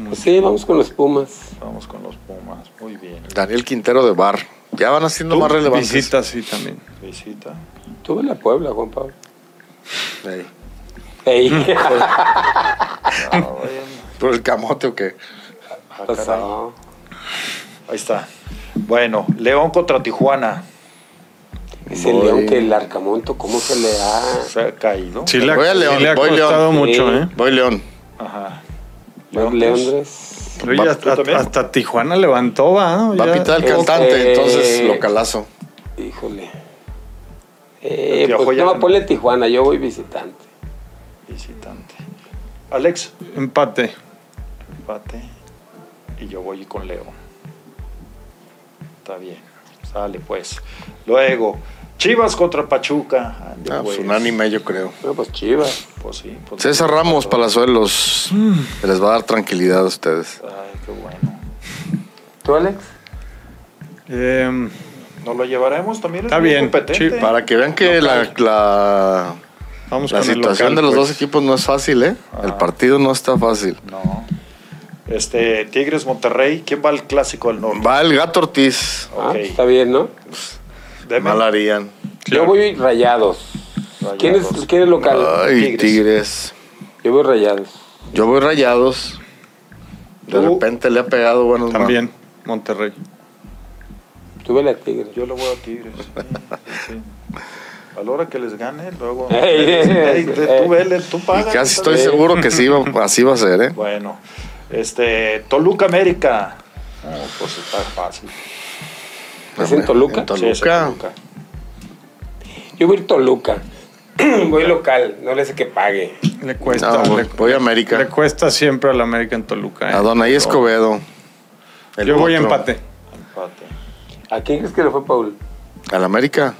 Pues sí, vamos con los Pumas. Vamos con los Pumas. Muy bien. Daniel Quintero de bar. Ya van haciendo ¿Tú? más relevantes. Visita, sí, también. Visita. Tuve la Puebla, Juan Pablo. Ey. Ey. Ah, bueno. ¿Por el camote o qué? Ah, Pues. Ahí está. Bueno, León contra Tijuana. Ese Voy. león que el arcamonto, ¿cómo se le? Se ha caído. Sí le ha, Voy a sí León, le ha voy costado León. mucho, Sí. ¿eh? Voy León. Ajá. León Leondres. Oye, Va- hasta, Tijuana levantó, ¿va? ¿no? Va a pitar el cantante, entonces lo calazo. Híjole. Eh, pues no, ponle Tijuana, yo voy visitante. Visitante. Alex. Empate. Empate. Y yo voy con León. Está bien. Sale pues. Luego, Chivas contra Pachuca. Ah, pues pues. unánime, yo creo. Pues Chivas. Pues sí. pues- César Ramos, Palazuelos. Que les va a dar tranquilidad a ustedes. Ay, qué bueno. ¿Tú, Alex? Em, ¿Nos lo llevaremos también? es Está bien, sí, Para que vean que la, Local. la, vamos situación local, de los pues. dos equipos no es fácil, ¿eh? El partido no está fácil. No. Este, Tigres Monterrey. ¿Quién va al clásico del norte? Va el gato Ortiz. Ah, está bien, ¿no? Deme. Mal harían. Yo voy rayados. Rayados. ¿Quién es, quién es local? Ay, Tigres. Tigres. Yo voy rayados. Yo voy rayados. De ¿Tú? repente le ha pegado buenos También, Monterrey. Tuve la Tigres. Yo le voy a Tigres. sí. A la hora que les gane, luego. Ey, Ey, tú ey. vele, tú Y pagas. casi estoy seguro que sí, va- así va a ser, ¿eh? Bueno, este, Toluca América. No, pues está fácil. ¿Es en Toluca? En Sí, es en Toluca. Yo voy a ir Toluca. voy local, no le sé que pague. Le cuesta. No, le, voy a América. le cuesta siempre al América en Toluca. ¿eh? A Donay Escobedo. El Yo voy a empate. Empate. ¿A quién crees que le fue Paul? Al América.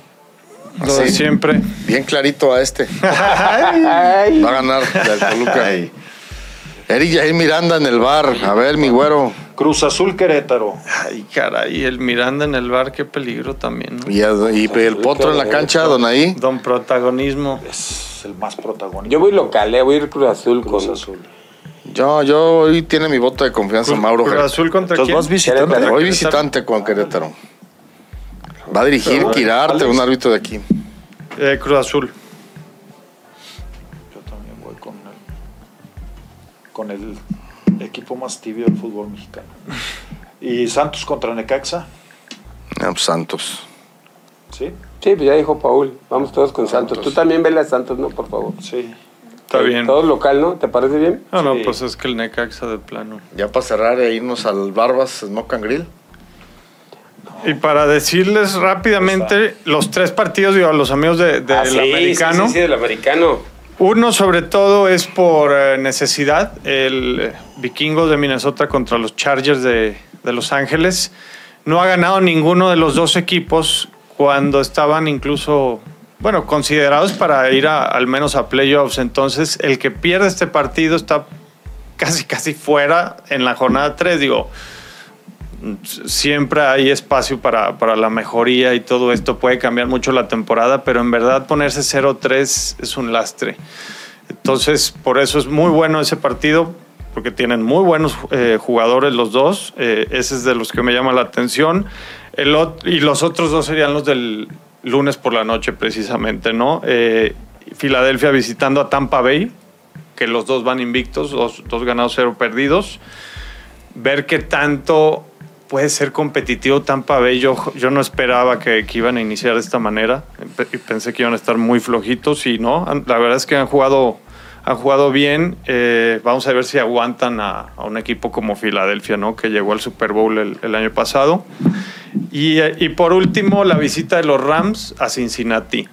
Lo de Sí. siempre. Bien clarito a este. Ay. Va a ganar del Toluca. Eric Jair Miranda en el bar. A ver, mi güero. Cruz Azul Querétaro. Ay, caray, el Miranda en el bar, qué peligro también. ¿no? Y, y el potro en la cancha, Donaí. Don protagonismo. Es el más protagonista. Yo voy local, eh, voy a ir Cruz Azul Cruz con. Azul. Yo, yo hoy tiene mi voto de confianza, Mauro. Cruz Azul contra Entonces quién? vas visitante. Querétaro. Hoy visitante con Querétaro. Va a dirigir Pero, Quirarte, Alex. un árbitro de aquí. Eh, Cruz Azul. Yo también voy con el, con el equipo más tibio del fútbol mexicano. Y Santos contra Necaxa. Ah, pues, Santos. ¿Sí? Sí, pues ya dijo Paul. Vamos todos con Santos. Santos. Tú también vele a Santos, ¿no? Por favor. Sí. Está bien. Todo local, ¿no? ¿Te parece bien? No, no, Sí. pues es que el Necaxa de plano. Ya para cerrar e irnos al Barbas Smoke and Grill. Y para decirles rápidamente los tres partidos digo, a los amigos de- del Ah, sí, americano. Sí, sí, sí, del americano. Uno sobre todo es por eh, necesidad. El eh, Vikingos de Minnesota contra los Chargers de, Los Ángeles. No ha ganado ninguno de los dos equipos cuando estaban incluso, bueno, considerados para ir a- al menos a playoffs. Entonces, el que pierde este partido está casi, casi fuera en la jornada 3. Digo, siempre hay espacio para, para la mejoría y todo esto puede cambiar mucho la temporada, pero en verdad ponerse 0-3 es un lastre. Entonces, por eso es muy bueno ese partido, porque tienen muy buenos eh, jugadores los dos. Eh, ese es de los que me llama la atención. El ot- y los otros dos serían los del lunes por la noche, precisamente, ¿no? Eh, Filadelfia visitando a Tampa Bay, que los dos van invictos, dos, dos ganados, cero perdidos. Ver qué tanto puede ser competitivo Tampa Bay. Yo, yo no esperaba que, que iban a iniciar de esta manera. Y Pensé que iban a estar muy flojitos y no. La verdad es que han jugado, han jugado bien. Eh, vamos a ver si aguantan a, a un equipo como Filadelfia, ¿no? que llegó al Super Bowl el, el año pasado. Y, y por último, la visita de los Rams a Cincinnati.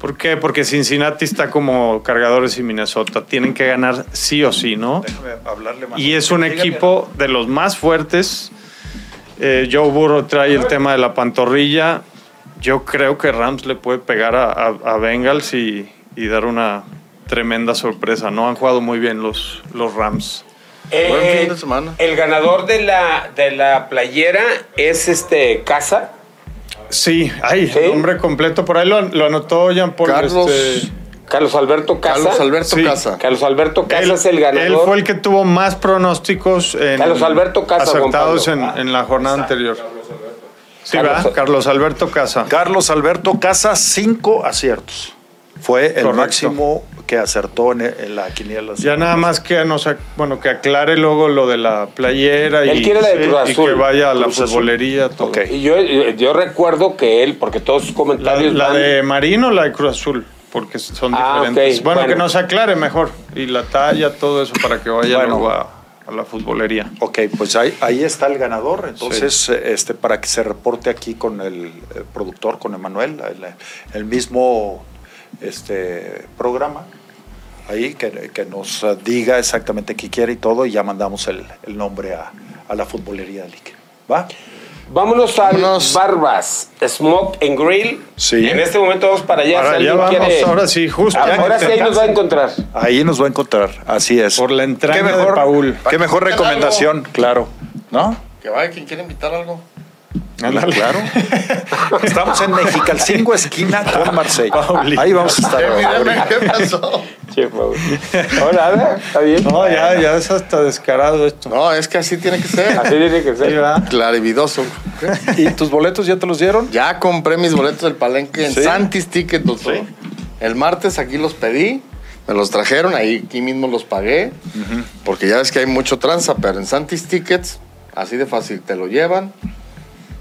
¿Por qué? Porque Cincinnati está como cargadores y Minnesota. Tienen que ganar sí o sí, ¿no? Déjame hablarle más. Y es un equipo de los más fuertes. Eh, Joe Burrow trae el tema de la pantorrilla. Yo creo que Rams le puede pegar a, a- a Bengals y, y dar una tremenda sorpresa. No han jugado muy bien los, los Rams. Buen fin de semana. El ganador de la, de la playera es este Casa. Sí, ay, ¿Sí? el nombre completo. Por ahí lo, lo anotó Jean Paul. Carlos- este, Carlos Alberto Casa. Carlos Alberto Sí. Casa. Carlos Alberto Casa él, es el ganador. él fue el que tuvo más pronósticos en, Carlos Alberto Casa, acertados en, en la jornada anterior. Sí, Carlos- ¿verdad? Carlos Alberto Casa. Carlos Alberto Casa, cinco aciertos. Fue el Correcto. máximo que acertó en, en la quiniela. Ya nada más que nos bueno que aclare luego lo de la playera Él y, quiere la de Cruz y Azul. que vaya a la Cruz futbolería todo. Ok. Y yo, yo recuerdo que él, porque todos sus La, comentarios la van- de Marino o la de Cruz Azul, porque son Ah, diferentes. Bueno, bueno. que nos aclare mejor y la talla, todo eso para que vaya Bueno. luego a, a la futbolería. Ok, pues ahí, ahí está el ganador. Entonces, eh, este, para que se reporte aquí con el, eh, productor, con Emanuel, el, el mismo este, programa, ahí que, que nos eh, diga exactamente qué quiere y todo, y ya mandamos el, el nombre a, a la futbolería del Ike. ¿Va? Vámonos al Vámonos. Barbas, Smoke and Grill. Sí. En este momento vamos para allá. Para si allá alguien vamos, quiere- ahora sí, justo. Ah, ya ahora que sí ahí nos va a encontrar. Ahí nos va a encontrar, así es. Por la entrada ¿Qué de mejor, Paul. Qué mejor ¿Qué tal recomendación, claro. ¿No? Que vaya quien quiera invitar algo. Ándale. Claro. Estamos en Mexicalcingo, esquina con Marsella. Pauli. Ahí vamos a estar. Mírame, ¿qué pasó? Sí, Paul. Hola, Ada, ¿está bien? No, ya, ya es hasta descarado esto. No, es que así tiene que ser. Así tiene que ser. va. Clarividoso. ¿Y tus boletos ya te los dieron? Ya compré mis boletos del palenque en ¿Sí? Santis Ticket, doctor. Sí. El martes aquí los pedí, me los trajeron, ahí aquí mismo los pagué, porque ya ves que hay mucho tranza, pero en Santis Tickets, así de fácil, te lo llevan,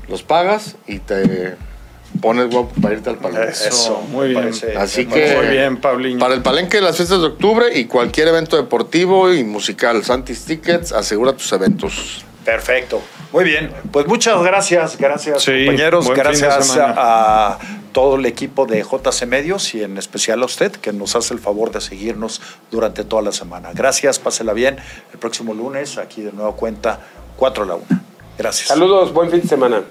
los pagas y te pones guapo para irte al palenque. Eso, muy bien. parece- Así que- Muy bien, Paulinho. Para el palenque de las fiestas de octubre y cualquier evento deportivo y musical, Santis Tickets, asegura tus eventos. Perfecto. Muy bien. Pues muchas gracias, gracias Sí, compañeros, gracias a todo el equipo de JC Medios y en especial a usted que nos hace el favor de seguirnos durante toda la semana. Gracias, pásela bien. El próximo lunes aquí de nuevo cuenta 4 a la 1. Gracias. Saludos, buen fin de semana.